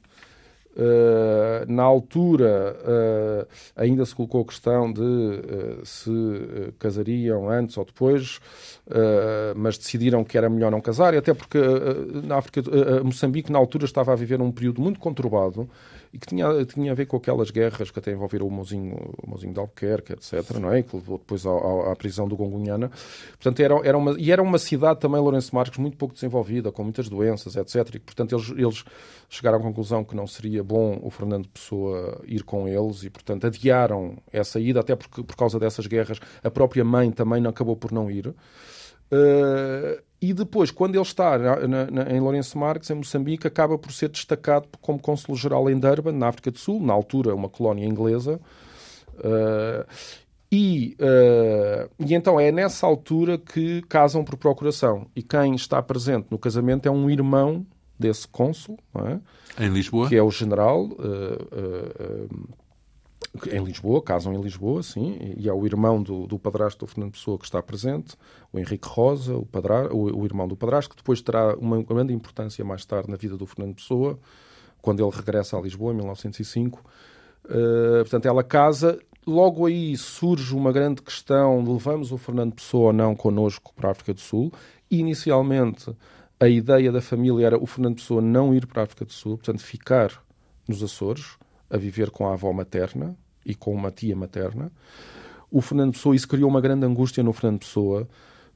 Uh, na altura uh, ainda se colocou a questão de uh, se casariam antes ou depois, mas decidiram que era melhor não casar, e até porque na África, Moçambique na altura estava a viver um período muito conturbado e que tinha, tinha a ver com aquelas guerras que até envolveram o Mozinho, o Mozinho de Albuquerque, etc., não é? que levou depois à, à, prisão do Gongunhana. Portanto, era, era uma, e era uma cidade também, Lourenço Marques, muito pouco desenvolvida, com muitas doenças, etc., e portanto eles, eles chegaram à conclusão que não seria bom o Fernando Pessoa ir com eles e, portanto, adiaram essa ida, até porque por causa dessas guerras a própria mãe também não acabou por não ir. Uh, e depois, quando ele está na, na, em Lourenço Marques, em Moçambique, acaba por ser destacado como cônsul-geral em Durban, na África do Sul, na altura uma colónia inglesa. Uh, e, uh, e então é nessa altura que casam por procuração. E quem está presente no casamento é um irmão desse cônsul, é? em Lisboa, que é o general. Uh, em Lisboa, casam em Lisboa, sim, e há o irmão do, do padrasto do Fernando Pessoa que está presente, o Henrique Rosa, o, padra, o, o irmão do padrasto, que depois terá uma grande importância mais tarde na vida do Fernando Pessoa, quando ele regressa a Lisboa, em 1905. Uh, eh, portanto, ela casa. Logo aí surge uma grande questão: levamos o Fernando Pessoa ou não connosco para a África do Sul? Inicialmente, a ideia da família era o Fernando Pessoa não ir para a África do Sul, portanto, ficar nos Açores, a viver com a avó materna, e com uma tia materna. O Fernando Pessoa, isso criou uma grande angústia no Fernando Pessoa,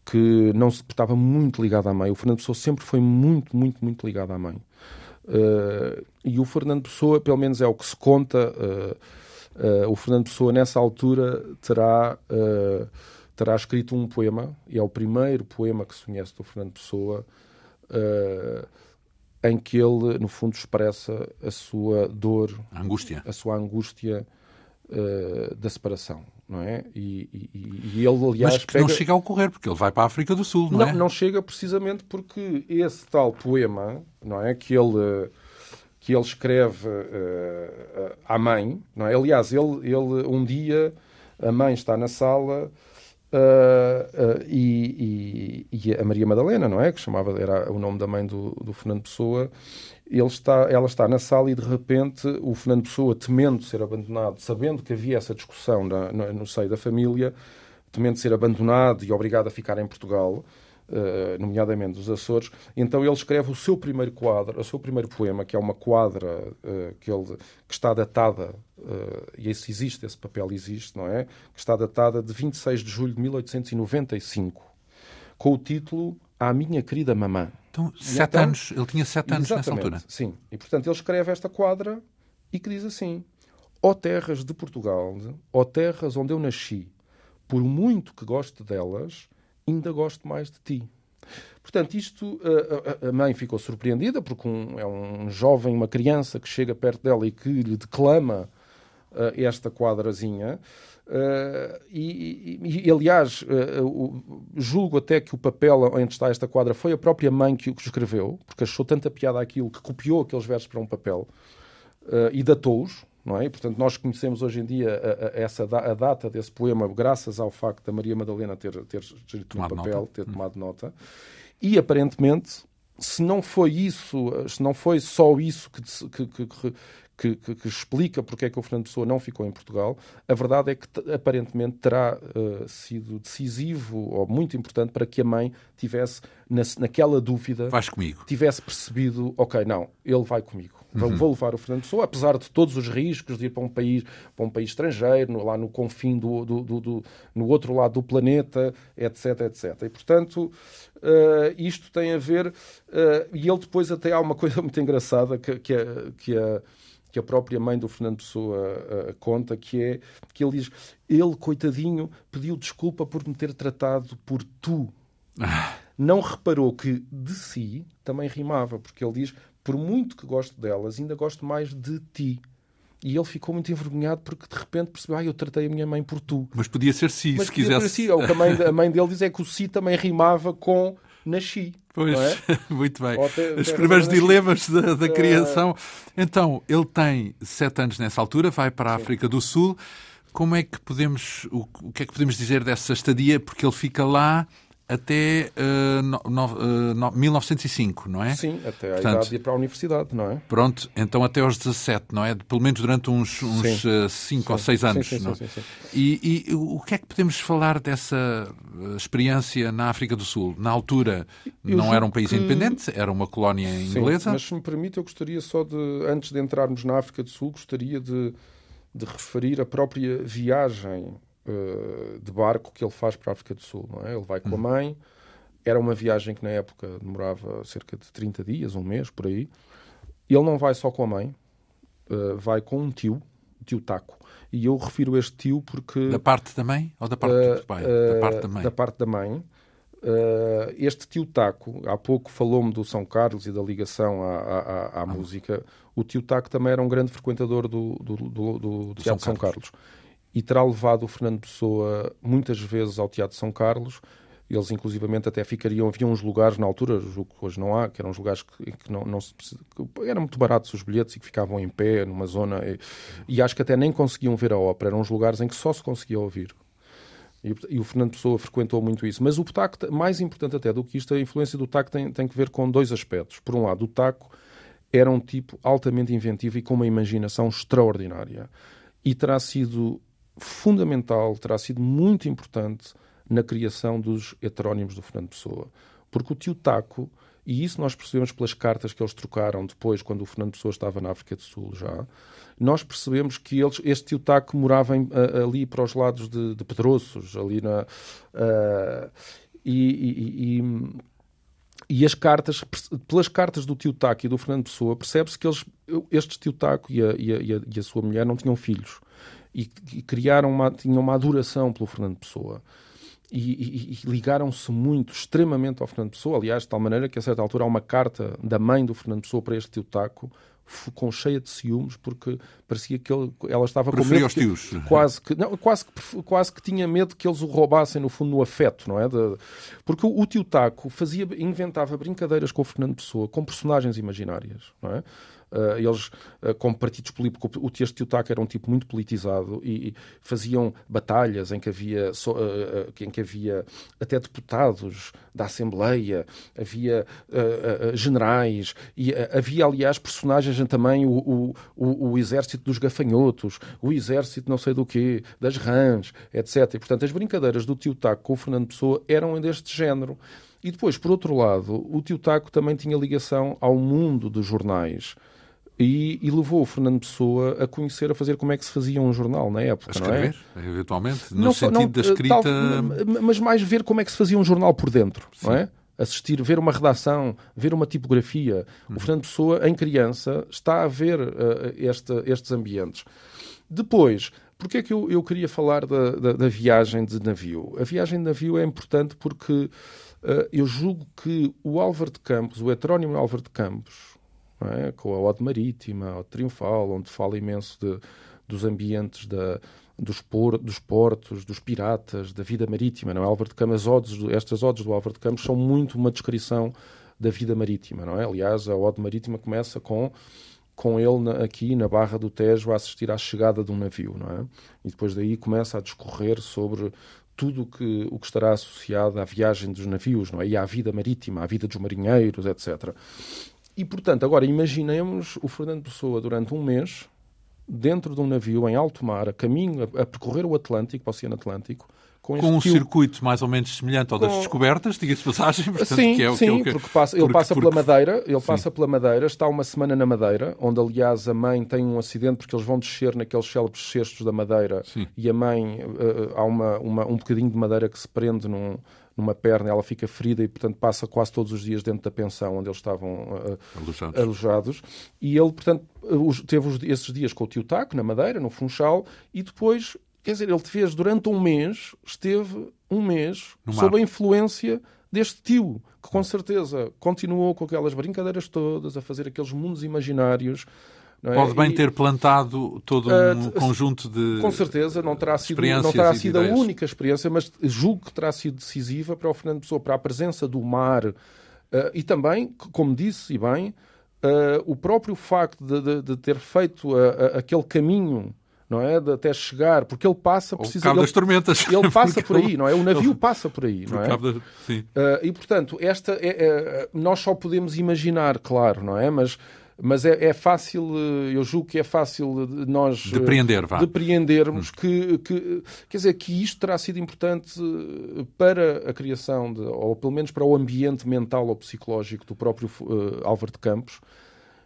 que não se estava muito ligado à mãe. O Fernando Pessoa sempre foi muito, muito, muito ligado à mãe. Uh, e o Fernando Pessoa, pelo menos é o que se conta, uh, uh, o Fernando Pessoa nessa altura terá, terá escrito um poema, e é o primeiro poema que se conhece do Fernando Pessoa, em que ele, no fundo, expressa a sua dor, a angústia, a sua angústia uh, da separação. Não é? E, e, e ele, aliás. Mas que pega... não chega a ocorrer, porque ele vai para a África do Sul, não, não é? Não chega precisamente porque esse tal poema, não é? Que ele que ele escreve uh, à mãe, não é? Aliás, ele, ele um dia a mãe está na sala uh, e, e, e, a Maria Madalena, não é? Que chamava era o nome da mãe do, do Fernando Pessoa ele está, ela está na sala e de repente o Fernando Pessoa, temendo ser abandonado, sabendo que havia essa discussão na, no, seio da família, temendo ser abandonado e obrigado a ficar em Portugal, nomeadamente dos Açores, então ele escreve o seu primeiro quadro, o seu primeiro poema, que é uma quadra uh, que, ele, que está datada, uh, e esse existe, esse papel existe, não é? Que está datada de 26 de julho de 1895, com o título à minha querida mamã. Então, sete então, anos, ele tinha sete anos nessa altura. Sim, e portanto ele escreve esta quadra e que diz assim: Ó terras de Portugal, ó terras onde eu nasci, por muito que goste delas, ainda gosto mais de ti. Portanto, isto, a, a mãe ficou surpreendida, porque um, é um jovem, uma criança que chega perto dela e que lhe declama uh, esta quadrazinha. Uh, e, e, e, aliás, uh, julgo até que o papel onde está esta quadra foi a própria mãe que o escreveu, porque achou tanta piada aquilo que copiou aqueles versos para um papel e datou-os não é? E, portanto, nós conhecemos hoje em dia a, a, essa, a data desse poema graças ao facto da Maria Madalena ter, ter escrito no papel, nota. ter hum. tomado nota. E, aparentemente, se não foi isso, se não foi só isso que, que, que, que, que, que, explica porque é que o Fernando Pessoa não ficou em Portugal, a verdade é que aparentemente terá uh, sido decisivo ou muito importante para que a mãe tivesse, na, naquela dúvida, tivesse percebido, ok, não, ele vai comigo. Uhum. Vou levar o Fernando Pessoa, apesar de todos os riscos de ir para um país, para um país estrangeiro, no, lá no confim do, do, do, do, no outro lado do planeta, etc, etc. E, portanto, uh, isto tem a ver... Uh, e ele depois até há uma coisa muito engraçada que, que, é, que é que a própria mãe do Fernando Pessoa uh, conta, que é que ele diz: ele, coitadinho, pediu desculpa por me ter tratado por tu. Ah. Não reparou que de si também rimava, porque ele diz: por muito que gosto delas, ainda gosto mais de ti. E ele ficou muito envergonhado porque de repente percebeu, ah, eu tratei a minha mãe por tu. Mas podia ser si, Mas se quisesse. Si. O que a mãe, a mãe dele diz é que o si também rimava com nasci. Pois, é? muito bem. Os primeiros dilemas da, da criação. Então, ele tem sete anos nessa altura, vai para a Sim. África do Sul. Como é que podemos, o, o que é que podemos dizer dessa estadia? Porque ele fica lá até uh, no, no, uh, 1905, não é? Sim, até a Portanto, idade de ir para a universidade, não é? Pronto, então até aos 17, não é? Pelo menos durante uns 5 uh, ou 6 anos. Sim, sim, sim, sim, E, e, o que é que podemos falar dessa experiência na África do Sul? Na altura eu não era um país que... independente, era uma colónia inglesa. Sim, mas se me permite, eu gostaria só de, antes de entrarmos na África do Sul, gostaria de, de referir a própria viagem uh, de barco que ele faz para a África do Sul. Não é? Ele vai com a uhum. mãe, era uma viagem que na época demorava cerca de 30 dias, um mês, por aí. Ele não vai só com a mãe, uh, vai com um tio, o tio Taco. E eu refiro este tio porque... Da parte da mãe ou da parte uh, do pai? da parte da mãe. Da parte da mãe. Uh, este tio Taco, há pouco falou-me do São Carlos e da ligação à, à, à ah. música. O tio Taco também era um grande frequentador do, do, do, do, do Teatro São Carlos. São Carlos e terá levado o Fernando Pessoa muitas vezes ao Teatro São Carlos. Eles, inclusivamente, até ficariam. Havia uns lugares na altura, julgo que hoje não há, que eram uns lugares que, que não, não se. Que eram muito baratos os bilhetes e que ficavam em pé numa zona. E, e, acho que até nem conseguiam ver a ópera. Eram uns lugares em que só se conseguia ouvir. E, e o Fernando Pessoa frequentou muito isso. Mas o taco, mais importante até do que isto, a influência do taco tem, tem que ver com dois aspectos. Por um lado, o taco era um tipo altamente inventivo e com uma imaginação extraordinária. E terá sido fundamental, terá sido muito importante na criação dos heterónimos do Fernando Pessoa. Porque o tio Taco, e isso nós percebemos pelas cartas que eles trocaram depois, quando o Fernando Pessoa estava na África do Sul já, nós percebemos que eles, este tio Taco morava em, ali para os lados de, de Pedroços, ali na. Uh, e, e, e, e, as cartas, pelas cartas do tio Taco e do Fernando Pessoa, percebe-se que eles, este tio Taco e a, a, e a sua mulher não tinham filhos e, e criaram uma, tinham uma adoração pelo Fernando Pessoa. E, e, e ligaram-se muito, extremamente ao Fernando Pessoa. Aliás, de tal maneira que a certa altura há uma carta da mãe do Fernando Pessoa para este tio Taco, com cheia de ciúmes, porque parecia que ele, ela estava com medo. Tios. Quase que, não, quase, que, quase que tinha medo que eles o roubassem, no fundo, no afeto, não é? De, porque o, o tio Taco fazia, inventava brincadeiras com o Fernando Pessoa, com personagens imaginárias, não é? Uh, eles, uh, como partidos políticos, o Tieste Tiutaca era um tipo muito politizado e, e faziam batalhas em que havia, so, uh, em que havia até deputados da Assembleia, havia generais e havia, aliás, personagens também, o, o, o, o, exército dos gafanhotos, o exército não sei do quê, das rãs, etc. E, portanto, as brincadeiras do Tiutaca com o Fernando Pessoa eram deste género. E depois, por outro lado, o Tio Taco também tinha ligação ao mundo dos jornais. E, e, levou o Fernando Pessoa a conhecer, a fazer como é que se fazia um jornal na época. A escrever, não é? eventualmente, no não, sentido não, da escrita. Tal, mas mais ver como é que se fazia um jornal por dentro, Sim. não é? assistir, ver uma redação, ver uma tipografia. Uhum. O Fernando Pessoa, em criança, está a ver uh, esta, estes ambientes. Depois, Porquê é que eu, eu queria falar da, da, da, viagem de navio? A viagem de navio é importante porque uh, eu julgo que o Álvaro de Campos, o heterónimo Álvaro de Campos, é? com a Ode Marítima, a Triunfal, onde fala imenso de, dos ambientes da, dos, por, dos, portos, dos piratas, da vida marítima. Não é? Álvaro de Campos, odes, estas odes do Álvaro de Campos são muito uma descrição da vida marítima. Não é? Aliás, a Ode Marítima começa com com ele na, aqui na Barra do Tejo a assistir à chegada de um navio, não é? E depois daí começa a discorrer sobre tudo que, o que estará associado à viagem dos navios, não é? E à vida marítima, à vida dos marinheiros, etc. E, portanto, agora imaginemos o Fernando Pessoa durante um mês dentro de um navio em alto mar, a caminho, a, a percorrer o Atlântico, o Oceano Atlântico, com, com um tipo... circuito mais ou menos semelhante ao das descobertas, diga-se passagem, portanto, sim, que é o sim, que, é o que... porque passa, ele porque, passa porque... pela Madeira, ele sim. passa pela Madeira, está uma semana na Madeira, onde aliás a mãe tem um acidente porque eles vão descer naqueles célebres cestos da Madeira sim. e a mãe uh, há uma, uma, um bocadinho de madeira que se prende num, numa perna, ela fica ferida e, portanto, passa quase todos os dias dentro da pensão onde eles estavam uh, alojados. E ele, portanto, teve esses dias com o tio Taco, na Madeira, no Funchal, e depois Quer dizer, ele fez durante um mês, esteve um mês sob a influência deste tio, que com certeza continuou com aquelas brincadeiras todas, a fazer aqueles mundos imaginários. É? Pode bem e, ter plantado todo um uh, conjunto de. Com certeza, não terá sido, não terá sido a única experiência, mas julgo que terá sido decisiva para o Fernando Pessoa, para a presença do mar uh, e também, como disse e bem, uh, o próprio facto de, de, de ter feito aquele caminho não é? De até chegar, porque ele passa precisamente. Cabo das tormentas. Ele passa por aí, não é? O navio passa por aí, não é? Uh, e portanto, esta é, é, nós só podemos imaginar, claro, não é? Mas mas é, é, fácil, eh, eu julgo que é fácil nós eh, depreender, vá. depreendermos hum. que, que, quer dizer, que isto terá sido importante para a criação, de, ou pelo menos para o ambiente mental ou psicológico do próprio uh, Álvaro de Campos,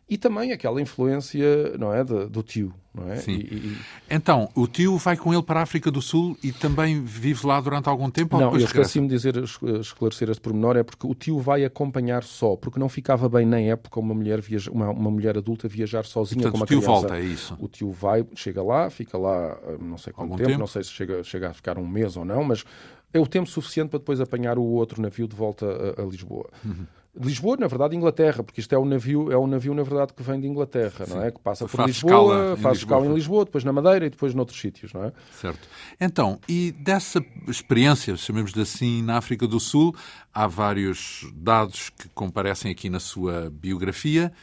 e também aquela influência não é, do, do tio. Não é? Sim. E, e... Então, o tio vai com ele para a África do Sul e também vive lá durante algum tempo? Não, eu esqueci-me de dizer, esclarecer este pormenor, é porque o tio vai acompanhar só, porque não ficava bem na época uma mulher, viaja, uma, uma mulher adulta viajar sozinha Portanto, com uma o tio criança. volta, é isso? O tio vai, chega lá, fica lá não sei quanto tempo, tempo, não sei se chega, chega a ficar um mês ou não, mas é o tempo suficiente para depois apanhar o outro navio de volta a, a Lisboa. Uhum. Lisboa, na verdade, Inglaterra, porque isto é um navio, é um navio na verdade que vem de Inglaterra, Sim. não é? Que passa por faz Lisboa, faz escala em Lisboa, depois na Madeira e depois noutros sítios, não é? Certo. Então, e dessa experiência, chamemos-lhe assim, na África do Sul, há vários dados que comparecem aqui na sua biografia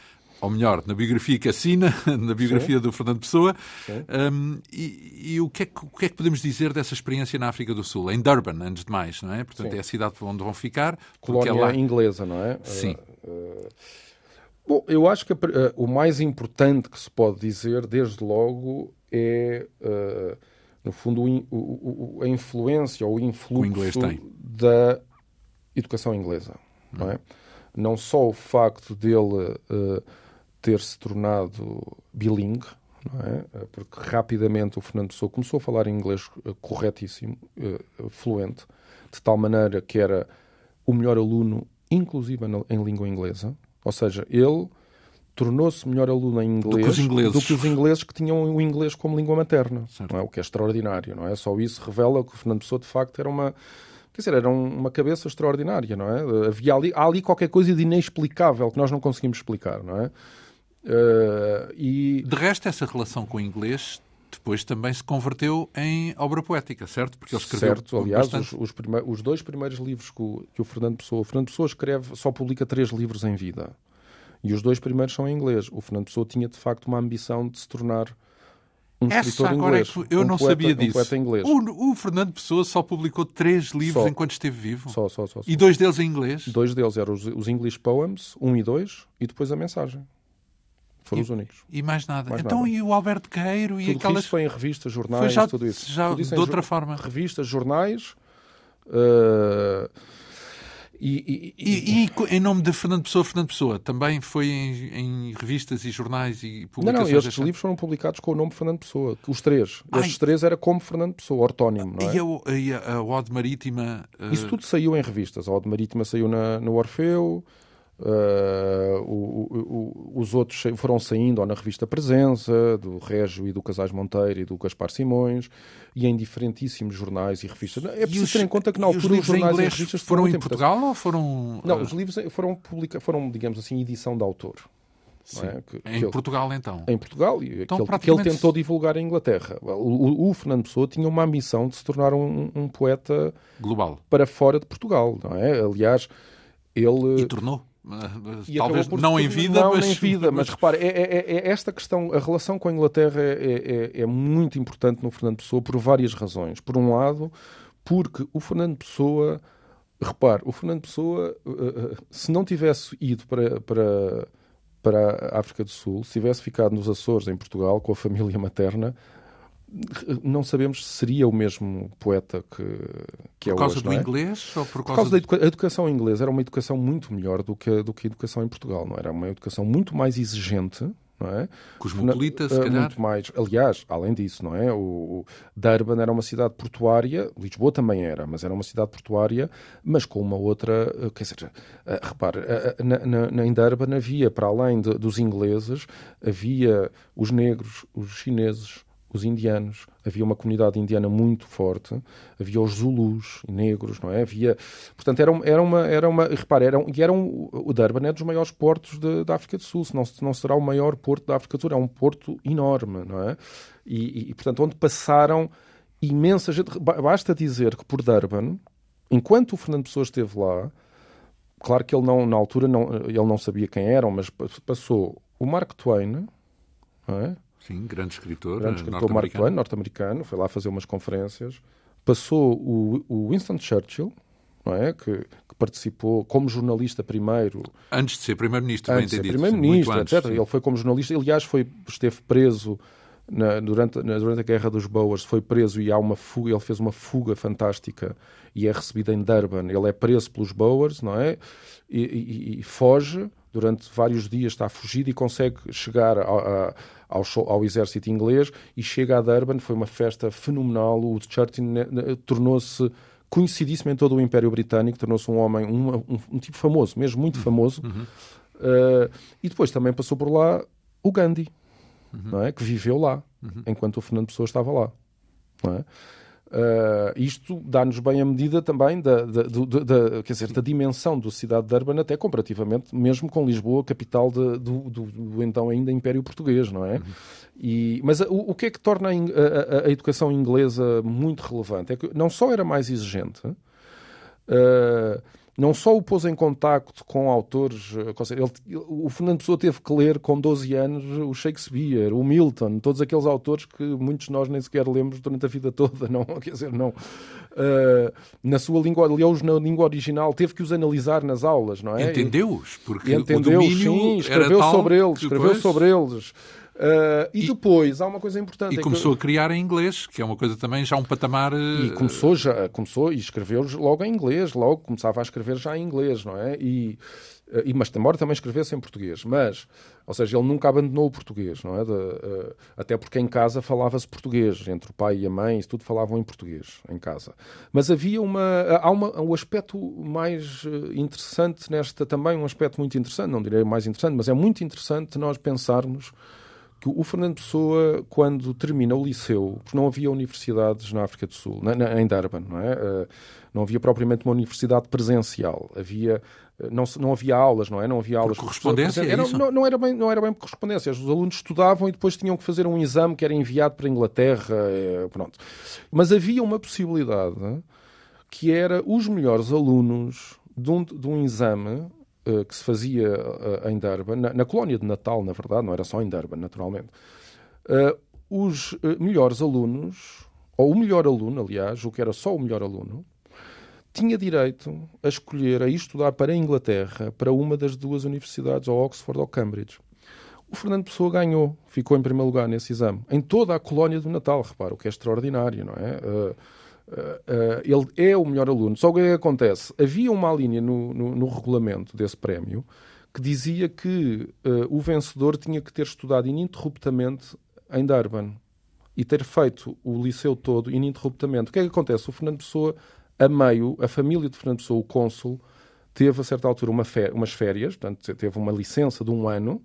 ou melhor, na biografia que assina, na biografia Sim. do Fernando Pessoa. Um, e, e o, que é que, o, que é que, podemos dizer dessa experiência na África do Sul? Em Durban, antes de mais, não é? Portanto, Sim. é a cidade onde vão ficar. Colónia é lá... inglesa, não é? Sim. Uh, uh... Bom, eu acho que uh, o mais importante que se pode dizer, desde logo, é, no fundo, o, o, a influência ou o influxo da educação inglesa, não é? Hum. Não só o facto dele ter se tornado bilingue, é? porque rapidamente o Fernando Pessoa começou a falar inglês eh, corretíssimo, eh, fluente, de tal maneira que era o melhor aluno, inclusive em língua inglesa. Ou seja, ele tornou-se melhor aluno em inglês do que, os ingleses. do que os ingleses que tinham o inglês como língua materna. Não é? O que é extraordinário. Não é? Só isso revela que o Fernando Pessoa, de facto, era uma quer dizer, era uma cabeça extraordinária, não é? Havia ali, há ali qualquer coisa de inexplicável que nós não conseguimos explicar, não é? Uh, e... De resto, essa relação com o inglês depois também se converteu em obra poética, certo? Porque ele escreveu Certo, aliás, bastante... os, os, os, dois primeiros livros que o, que o, Fernando Pessoa... O Fernando Pessoa escreve, só publica três livros em vida. E os dois primeiros são em inglês. O Fernando Pessoa tinha, de facto, uma ambição de se tornar um Essa escritor agora inglês. É que eu um não poeta, sabia disso. Um. O, o, Fernando Pessoa só publicou três livros só. enquanto esteve vivo? Só, só, só, só. E dois deles em inglês? Dois deles eram os, os English Poems, um e dois, e depois a mensagem. Foram e, os únicos. E mais nada. Mais então, nada. e o Alberto Queiro e tudo aquelas. Isso foi em revistas, jornais, foi já, tudo isso. Já tudo isso de outra forma. Revistas, jornais. Uh... E, e, e, e, em nome de Fernando Pessoa, Fernando Pessoa, também foi em, em revistas e jornais e publicações? Não, não, estes livros foram publicados com o nome Fernando Pessoa, os três. Ai. Estes três era como Fernando Pessoa, ortónimo, não é? E a, a, a Ode Marítima? Uh... Isso tudo saiu em revistas. A Ode Marítima saiu na, no Orfeu, Uh, o, o, os outros foram saindo ou na revista Presença, do Régio e do Casais Monteiro e do Gaspar Simões, e em diferentíssimos jornais e revistas. É preciso ter em conta que na altura os, os jornais e revistas foram em Portugal ou foram. Não, os livros foram, publica... foram, digamos assim, edição de autor. É? Que, em que Portugal, ele, então? Em Portugal, e então, que, praticamente... que, ele tentou divulgar em Inglaterra. O, o, o, Fernando Pessoa tinha uma ambição de se tornar um, um, poeta global para fora de Portugal, não é? Aliás, ele. E tornou. E Talvez não em vida, não mas... em vida, mas repare, é, é, é, esta questão, a relação com a Inglaterra é, é, é, muito importante no Fernando Pessoa por várias razões. Por um lado, porque o Fernando Pessoa, repare, o Fernando Pessoa, eh, eh, se não tivesse ido para, para, para a África do Sul, se tivesse ficado nos Açores, em Portugal, com a família materna, não sabemos se seria o mesmo poeta que, que é hoje. Por causa do é? inglês? Ou por causa, por causa da a educação inglesa era uma educação muito melhor do que, do que a educação em Portugal. Não era uma educação muito mais exigente. Não é? Cosmopolita, se calhar. Muito mais. Aliás, além disso, não é? O, o Durban era uma cidade portuária, Lisboa também era, mas era uma cidade portuária, mas com uma outra. Eh, quer dizer, uh, repare, na, na, em Durban havia, para além de, dos ingleses, havia os negros, os chineses, os indianos, havia uma comunidade indiana muito forte, havia os zulus negros, não é? Havia, portanto, era, era uma, era uma, repare, era, e era um, o Durban é dos maiores portos de, da África do Sul, se não, não será o maior porto da África do Sul, é um porto enorme, não é? E, e, portanto, onde passaram imensa gente, basta dizer que por Durban, enquanto o Fernando Pessoa esteve lá, claro que ele não, na altura, não, ele não sabia quem eram, mas passou o Mark Twain, não é? Sim, grande escritor. Grande escritor Mark Twain, norte-americano, foi lá fazer umas conferências. Passou o, o Winston Churchill, não é? Que, que, participou como jornalista primeiro. Antes de ser primeiro-ministro, bem entendido. primeiro-ministro, etc. Sim. Ele foi como jornalista, aliás, foi, esteve preso na, durante, na, durante a Guerra dos Boers, foi preso e há uma fuga, ele fez uma fuga fantástica e é recebido em Durban. Ele é preso pelos Boers, não é? E, e, e foge durante vários dias está fugido e consegue chegar ao, ao, ao, exército inglês e chega a Durban. Foi uma festa fenomenal. O Churchill tornou-se conhecidíssimo em todo o Império Britânico, tornou-se um homem, um, um, um, tipo famoso, mesmo muito uhum. famoso. Uhum. Uh, e depois também passou por lá o Gandhi, uhum. não é? que viveu lá, uhum. enquanto o Fernando Pessoa estava lá. Não é? Uh, isto dá-nos bem a medida também da, da, da, quer dizer, da dimensão da cidade de Durban, até comparativamente, mesmo com Lisboa, capital de, do, do, do, então ainda Império Português, não é? Uhum. E, mas o, o, que é que torna a, a, a, educação inglesa muito relevante? É que não só era mais exigente, uh, não só o pôs em contacto com autores. Eh, ele, o Fernando Pessoa teve que ler com 12 anos o Shakespeare, o Milton, todos aqueles autores que muitos de nós nem sequer lemos durante a vida toda, não? Quer dizer, não. Uh, na sua língua, leu-os na língua original, teve que os analisar nas aulas, não é? Entendeu-os, porque entendeu, o domínio sim, escreveu sobre eles, escreveu depois... sobre eles. Uh, e, e, depois há uma coisa importante. E é começou que... a criar em inglês, que é uma coisa também já um patamar. E eh, começou já, começou e escreveu logo em inglês, logo começava a escrever já em inglês, não é? E, uh, e mas embora também escrevesse em português, mas, ou seja, ele nunca abandonou o português, não é? De, uh, até porque em casa falava-se português, entre o pai e a mãe, isso tudo falavam em português em casa. Mas havia uma, há uma, um aspecto mais interessante nesta também, um aspecto muito interessante, não direi mais interessante, mas é muito interessante nós pensarmos que o Fernando Pessoa, quando termina o liceu, porque não havia universidades na África do Sul, na, na, em Durban, não é? Uh, não havia propriamente uma universidade presencial, havia eh, não, não havia aulas, não é? Não havia aulas. Por correspondência? Era, é não, não, era bem, não era bem por correspondência. Os alunos estudavam e depois tinham que fazer um exame que era enviado para a Inglaterra. Eh, pronto. Mas havia uma possibilidade que era os melhores alunos de um, de um exame uh, que se fazia uh, em Durban, na, na, colónia de Natal, na verdade, não era só em Durban, naturalmente, uh, os melhores alunos, ou o melhor aluno, aliás, o que era só o melhor aluno, tinha direito a escolher, a ir estudar para a Inglaterra, para uma das duas universidades, ou Oxford ou Cambridge. O Fernando Pessoa ganhou, ficou em primeiro lugar nesse exame, em toda a colónia do Natal, repara, o que é extraordinário, não é? Uh, Uh, ele é o melhor aluno. Só o que é que acontece? Havia uma linha no, no, no regulamento desse prémio que dizia que uh, o vencedor tinha que ter estudado ininterruptamente em Durban e ter feito o liceu todo ininterruptamente. O que é que acontece? O Fernando Pessoa, a meio, a família de Fernando Pessoa, o cônsul, teve a certa altura uma umas férias, portanto, teve uma licença de um ano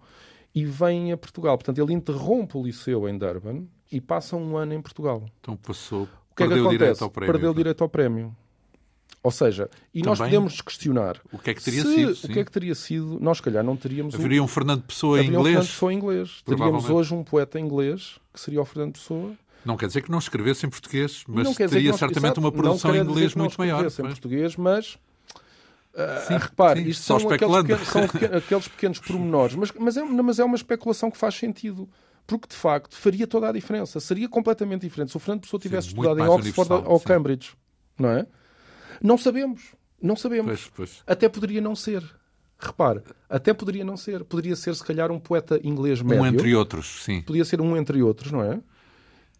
e vem a Portugal. Portanto, ele interrompe o liceu em Durban e passa um ano em Portugal. Então passou, que é que acontece? direito ao prémio. Perdeu direito ao prémio. Ou seja, e Também, nós podemos questionar o que é que teria se, sido. Sim. O que é que teria sido? Nós, se calhar, não teríamos. Haveria um, um Fernando Pessoa em inglês. Um Fernando Pessoa em inglês. Teríamos hoje um poeta inglês que seria o Fernando Pessoa. Não quer dizer que não escrevesse em português, mas teria certamente uma produção em inglês muito maior. Não em português, mas Uh, sim, repare, sim, isto são aqueles, pequenos, são aqueles pequenos pormenores, mas, mas, é, mas é uma especulação que faz sentido. Porque, de facto, faria toda a diferença. Seria completamente diferente se o Fernando Pessoa tivesse sim, estudado em Oxford ou Cambridge. Não é? Não sabemos. Não sabemos. Pois, pois. Até poderia não ser. Repare, até poderia não ser. Poderia ser, se calhar, um poeta inglês médio. Um entre outros, sim. Podia ser um entre outros, não é?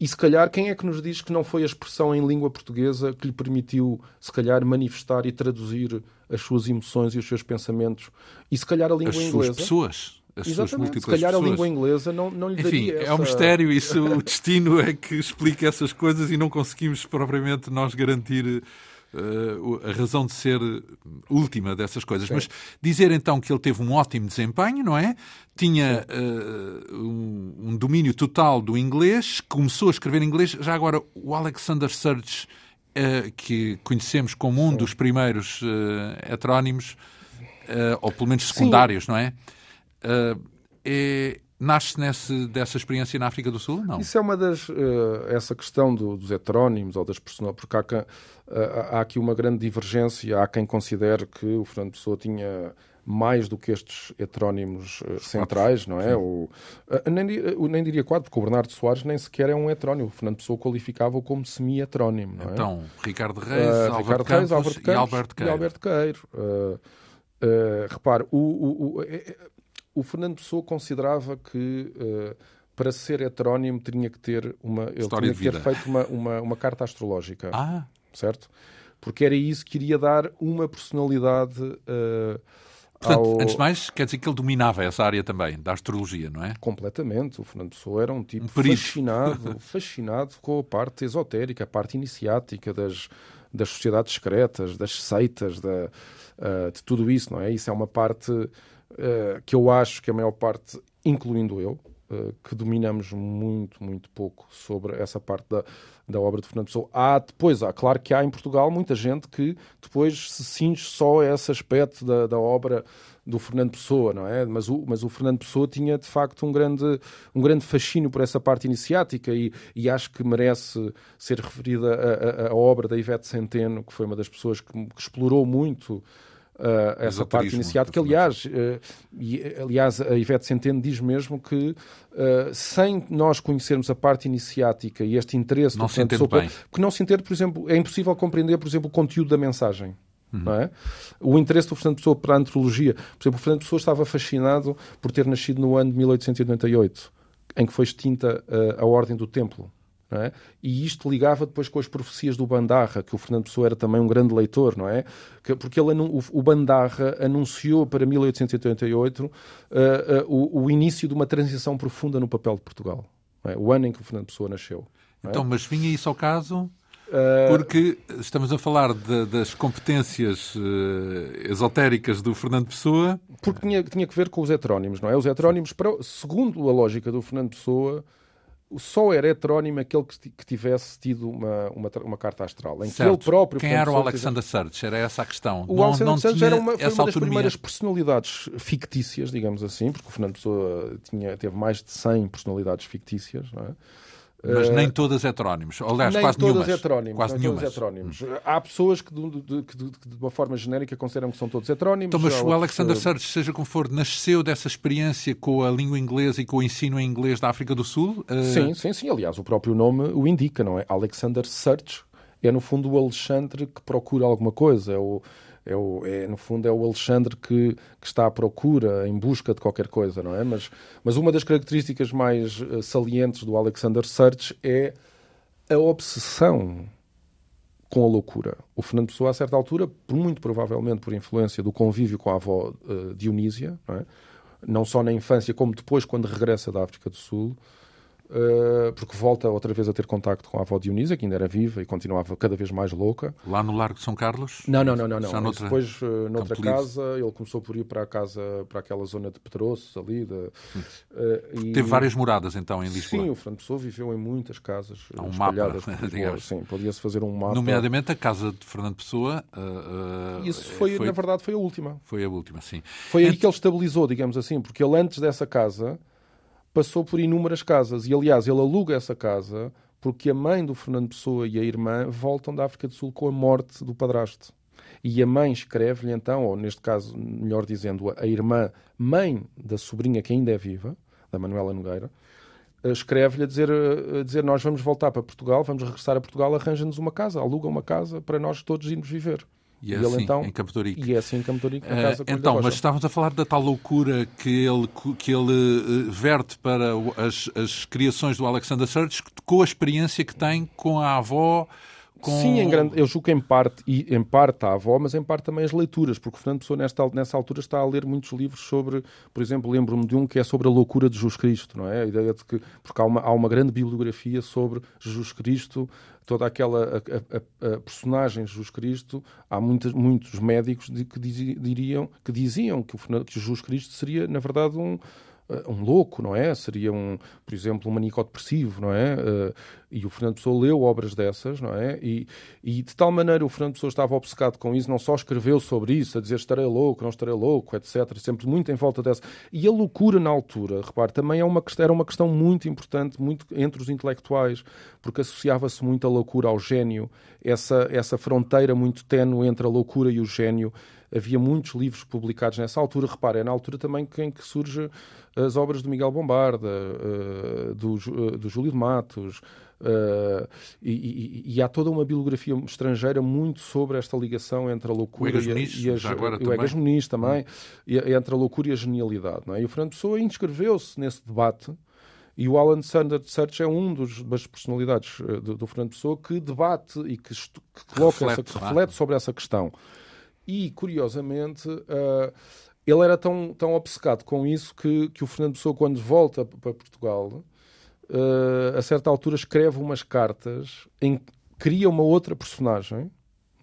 E se calhar, quem é que nos diz que não foi a expressão em língua portuguesa que lhe permitiu, se calhar, manifestar e traduzir as suas emoções e os seus pensamentos? E se calhar a língua as inglesa. As suas pessoas. As Exatamente. se calhar pessoas. a língua inglesa não, não lhe Enfim, daria. é um mistério, isso o destino é que explica essas coisas e não conseguimos propriamente nós garantir uh, a razão de ser última dessas coisas. Sim. Mas dizer então que ele teve um ótimo desempenho, não é? Tinha uh, um, um, domínio total do inglês, começou a escrever inglês. Já agora, o Alexander Surge, uh, que conhecemos como um Sim. dos primeiros heterónimos, ou pelo menos secundários, Sim. não é? É Nasce nesse, dessa experiência na África do Sul? Não. Isso é uma das. Uh, essa questão do, dos heterónimos ou das personalidades, porque há, uh, há, aqui uma grande divergência. Há quem considere que o Fernando Pessoa tinha mais do que estes heterónimos uh, centrais, não é? O, nem, nem diria quatro, porque o Bernardo Soares nem sequer é um heterónimo. O Fernando Pessoa qualificava-o como semi-heterónimo, não é? Então, Ricardo Reis, Alberto Ricardo Reis, Campos Albert Campos e Alberto Queiro. E Alberto Queiro. repare, o, o, o é, o Fernando Pessoa considerava que uh, para ser heterónimo tinha que ter uma ele tinha que ter feito uma, uma, uma, carta astrológica. Ah. Certo? Porque era isso que iria dar uma personalidade uh, Portanto, ao... antes de mais, quer dizer que ele dominava essa área também, da astrologia, não é? Completamente. O Fernando Pessoa era um tipo um fascinado, fascinado com a parte esotérica, a parte iniciática das, das sociedades secretas, das seitas, da, uh, de tudo isso, não é? Isso é uma parte uh, que eu acho que a maior parte, incluindo eu, uh, que dominamos muito, muito pouco sobre essa parte da, da obra de Fernando Pessoa. Há depois, há, claro que há em Portugal muita gente que depois se cinge só a esse aspecto da, da obra do Fernando Pessoa, não é? Mas o, mas o Fernando Pessoa tinha de facto um grande, um grande fascínio por essa parte iniciática e, e acho que merece ser referida a, a, a obra da Ivete Centeno, que foi uma das pessoas que, que explorou muito Uh, essa parte iniciática. Aliás, uh, e, aliás, a Ivete Centeno diz mesmo que uh, sem nós conhecermos a parte iniciática e este interesse não do se entende bem. porque não se entende, por exemplo, é impossível compreender, por exemplo, o conteúdo da mensagem. Uhum. É? O interesse do Fernando Pessoa para a antropologia. Por exemplo, o Fernando Pessoa estava fascinado por ter nascido no ano de 1898, em que foi extinta a Ordem do Templo. É? E isto ligava depois com as profecias do Bandarra, que o Fernando Pessoa era também um grande leitor, não é? Que, porque ele, o, o Bandarra anunciou para 1888 uh, uh, o, o, início de uma transição profunda no papel de Portugal. É? O ano em que o Fernando Pessoa nasceu. É? Então, mas vinha isso ao caso? Porque estamos a falar de, das competências uh, esotéricas do Fernando Pessoa. Porque tinha, tinha que ver com os heterónimos, não é? Os heterónimos, para, segundo a lógica do Fernando Pessoa, só era heterónimo aquele que tivesse tido uma, uma, uma carta astral. Em certo. que ele próprio... Quem era o Alexander Serge? Era essa a questão. O não, Alexander não Serge era uma, foi uma das autonomia. primeiras personalidades fictícias, digamos assim, porque o Fernando Pessoa tinha, teve mais de 100 personalidades fictícias, não é? Mas nem todas heterónimos. Aliás, nem quase todas. Heterónimos, quase nem nenhumas. Todas heterónimos. Hum. Há pessoas que de, de, de, uma forma genérica consideram que são todos heterónimos. Então, mas o Alexander que... Serge, seja como for, nasceu dessa experiência com a língua inglesa e com o ensino em inglês da África do Sul? Uh... Sim, sim, sim. Aliás, o próprio nome o indica, não é? Alexander Serge é, no fundo, o Alexandre que procura alguma coisa. É o é, o, é, no fundo é o Alexandre que, que, está à procura, em busca de qualquer coisa, não é? Mas, mas uma das características mais eh, salientes do Alexander Search é a obsessão com a loucura. O Fernando Pessoa, a certa altura, muito provavelmente por influência do convívio com a avó uh, Dionísia, não, é? não só na infância como depois quando regressa da África do Sul, Uh, porque volta outra vez a ter contacto com a avó Dionisa, que ainda era viva e continuava cada vez mais louca. Lá no Largo de São Carlos? Não, não, não. não, não. Noutra... Depois, uh, noutra casa, ele começou por ir para a casa, para aquela zona de Pedroços, ali. De, uh, e... Teve várias moradas, então, em Lisboa? Sim, o Fernando Pessoa viveu em muitas casas Há um espalhadas mapa, por Lisboa. Sim, podia-se fazer um mapa. Nomeadamente a casa de Fernando Pessoa. Isso foi, foi, na verdade, foi a última. Foi a última, sim. Foi aí que ele estabilizou, digamos assim, porque ele antes dessa casa passou por inúmeras casas. E, aliás, ele aluga essa casa porque a mãe do Fernando Pessoa e a irmã voltam da África do Sul com a morte do padrasto. E a mãe escreve-lhe então, ou neste caso, melhor dizendo, a irmã, mãe da sobrinha que ainda é viva, da Manuela Nogueira, eh, escreve-lhe a dizer, a dizer: Nós vamos voltar para Portugal, vamos regressar a Portugal, arranja-nos uma casa, aluga uma casa para nós todos irmos viver. E, é e ele assim, então em Campo E é assim em Campo Torico, na eh, casa uh, Então, mas estávamos a falar da tal loucura que ele, que ele uh, verte para as, as criações do Alexander Serge com a experiência que tem com a avó com... Sim, em grande, eu julgo que em parte, e em parte a avó, mas em parte também as leituras, porque Fernando Pessoa nesta, nessa altura está a ler muitos livros sobre, por exemplo, lembro-me de um que é sobre a loucura de Jesus Cristo, não é? A ideia de que, porque há uma, há uma grande bibliografia sobre Jesus Cristo, toda aquela a, a, a personagem Jesus Cristo, há muitos, muitos médicos de, que, diriam, que diziam que, o, que Jesus Cristo seria, na verdade, um um louco, não é? Seria, um, por exemplo, um manicodepressivo, não é? Uh, e o Fernando Pessoa leu obras dessas, não é? E, e, de tal maneira o Fernando Pessoa estava obcecado com isso, não só escreveu sobre isso, a dizer estarei louco, não estarei louco, etc. Sempre muito em volta dessa. E a loucura na altura, repare, também é uma, era uma questão muito importante muito entre os intelectuais, porque associava-se muito a loucura ao gênio, essa, essa fronteira muito tenue entre a loucura e o gênio havia muitos livros publicados nessa altura. Repara, é na altura também em que surgem as obras do Miguel Bombarda, uh, do, uh, do Júlio de Matos, Uh, e, e, e, há toda uma bibliografia estrangeira muito sobre esta ligação entre a loucura e, a, e a, o Egas Muniz também, hum. entre a loucura e a genialidade. Não é? E o Fernando Pessoa inscreveu-se nesse debate e o Alan Sanders Search é um dos, das personalidades do, do Fernando Pessoa que debate e que, que coloca reflete, essa, que reflete sobre essa questão. E, curiosamente, uh, ele era tão, tão obcecado com isso que, que o Fernando Pessoa, quando volta para Portugal, uh, a certa altura escreve umas cartas em cria uma outra personagem,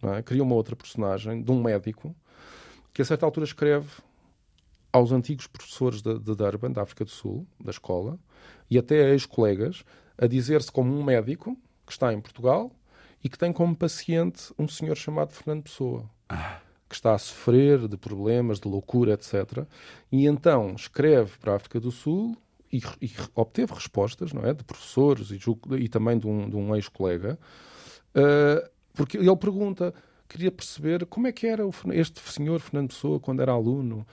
é? cria uma outra personagem de um médico, que a certa altura escreve aos antigos professores de, de Durban, da África do Sul, da escola, e até a ex-colegas, a dizer-se como um médico que está em Portugal e que tem como paciente um senhor chamado Fernando Pessoa. Ah que está a sofrer de problemas, de loucura, etc. E então escreve para a África do Sul e, e obteve respostas, não é? De professores e, e também de um, um ex-colega, uh, porque ele pergunta, queria perceber como é que era este senhor Fernando Pessoa quando era aluno,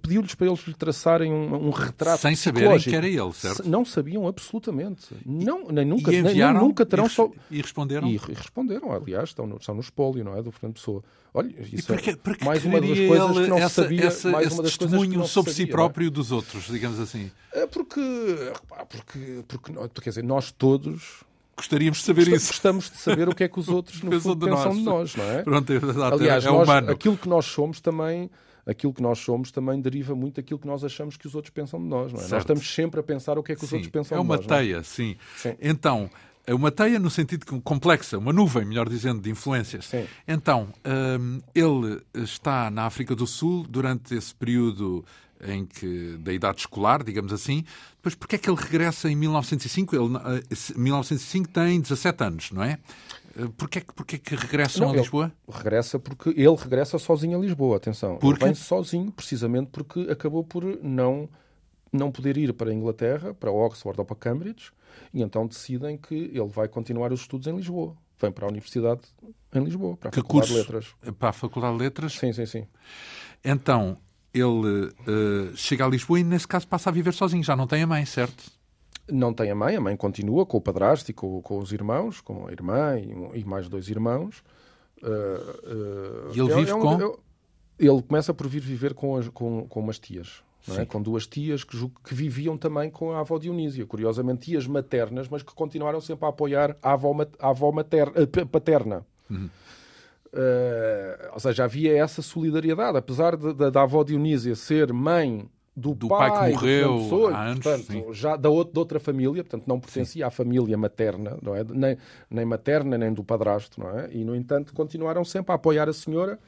pediu-lhes para eles lhe traçarem um, um retrato sem saberem que era ele, certo? Não sabiam absolutamente. Não, nem nunca, e nem, nunca terão e, só e responderam. E, responderam, aliás, estão no, estão no espólio, não é, do Fernando Pessoa. Olha, isso e é para mais uma das coisas que não essa, se sabia, essa, mais uma das testemunho coisas sobre sabia, si próprio é? dos outros, digamos assim. É porque, porque, porque, quer dizer, nós todos Gostaríamos de saber isso. Gostamos de saber o que é que os outros no fundo, de pensam nós. de nós, não é? Pronto, é, verdade, Aliás, é nós, humano. aquilo que nós somos também aquilo que nós somos também deriva muito daquilo que nós achamos que os outros pensam de nós. Não é? Nós estamos sempre a pensar o que é que os sim, outros pensam de nós. É uma teia, sim. sim. Então, é uma teia no sentido complexa, uma nuvem, melhor dizendo, de influências. Sim. Então, um, ele está na África do Sul durante esse período em que da idade escolar, digamos assim. Depois, porque é que ele regressa em 1905? Ele, em 1905 tem 17 anos, não é? Eh, porquê, porquê que regressam não, a Lisboa? Regressa porque ele regressa sozinho a Lisboa, atenção. Porque? Ele vem sozinho, precisamente porque acabou por não, não poder ir para a Inglaterra, para Oxford ou para Cambridge, e então decidem que ele vai continuar os estudos em Lisboa. Vem para a Universidade em Lisboa, para a que Faculdade curso? de Letras. Para a Faculdade de Letras? Sim, sim, sim. Então, ele uh, chega a Lisboa e, nesse caso, passa a viver sozinho. Já não tem a mãe, certo? não tem a mãe, a mãe continua com o padrasto e com, com os irmãos, com a irmã e, e mais dois irmãos. Uh, uh, e ele é, vive é um, com? É, ele começa por vir viver com, as, com, com umas tias. É? com duas tias que, que, viviam também com a avó Dionísia. Curiosamente, tias maternas, mas que continuaram sempre a apoiar a avó, a avó materna, eh, paterna. Uhum. Uh, ou seja, havia essa solidariedade. Apesar de, de, da avó Dionísia ser mãe do, do pai, pai, que morreu pessoa, há anos, portanto, já da outra, de outra família, portanto não pertencia sim. à família materna, não é? nem, nem materna, nem do padrasto, não é? E, no entanto, continuaram sempre a apoiar a senhora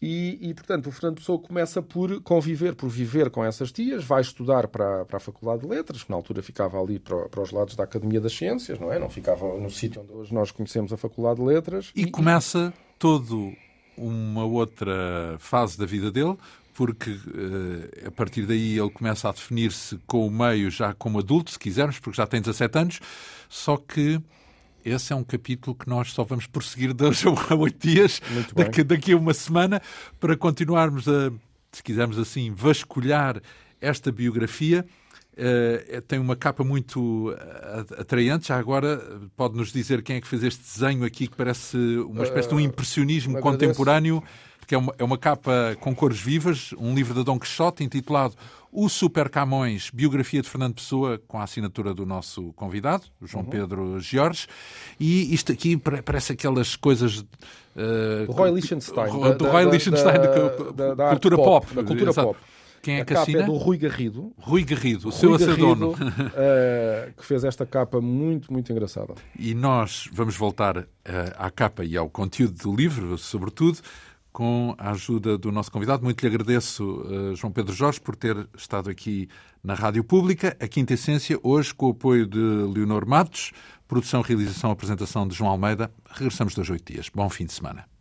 e, e, portanto, o Fernando Pessoa começa por conviver, por viver com essas tias, vai estudar para, para a Faculdade de Letras, que na altura ficava ali para, para os lados da Academia das Ciências, não é? Não ficava no sítio onde hoje nós conhecemos a Faculdade de Letras. E, e começa todo uma outra fase da vida dele, porque uh, a partir daí ele começa a definir-se com o meio já como adulto, se quisermos, porque já tem 17 anos, só que esse é um capítulo que nós só vamos prosseguir de hoje a oito dias, daqui, daqui, a uma semana, para continuarmos a, se quisermos assim, vasculhar esta biografia. Uh, tem uma capa muito atraente. Já agora pode-nos dizer quem é que fez este desenho aqui, que parece uma espécie de um impressionismo uh, contemporâneo porque é uma, é uma capa com cores vivas, um livro de Dom Quixote intitulado O Super Camões, biografia de Fernando Pessoa, com a assinatura do nosso convidado, João uhum. Pedro Jorge. E isto aqui parece aquelas coisas. Uh, do Roy Lichtenstein. Do, do Roy Lichtenstein, da, da, da, cultura pop. pop da cultura Exato. pop. Quem é a que assina? é do Rui Garrido. Rui Garrido, o seu acerdono. Uh, que fez esta capa muito, muito engraçada. E nós vamos voltar uh, à capa e ao conteúdo do livro, sobretudo, com a ajuda do nosso convidado. Muito lhe agradeço, uh, João Pedro Jorge, por ter estado aqui na Rádio Pública. A Quinta Essência, hoje com o apoio de Leonor Matos, produção, realização, apresentação de João Almeida. Regressamos dois oito dias. Bom fim de semana.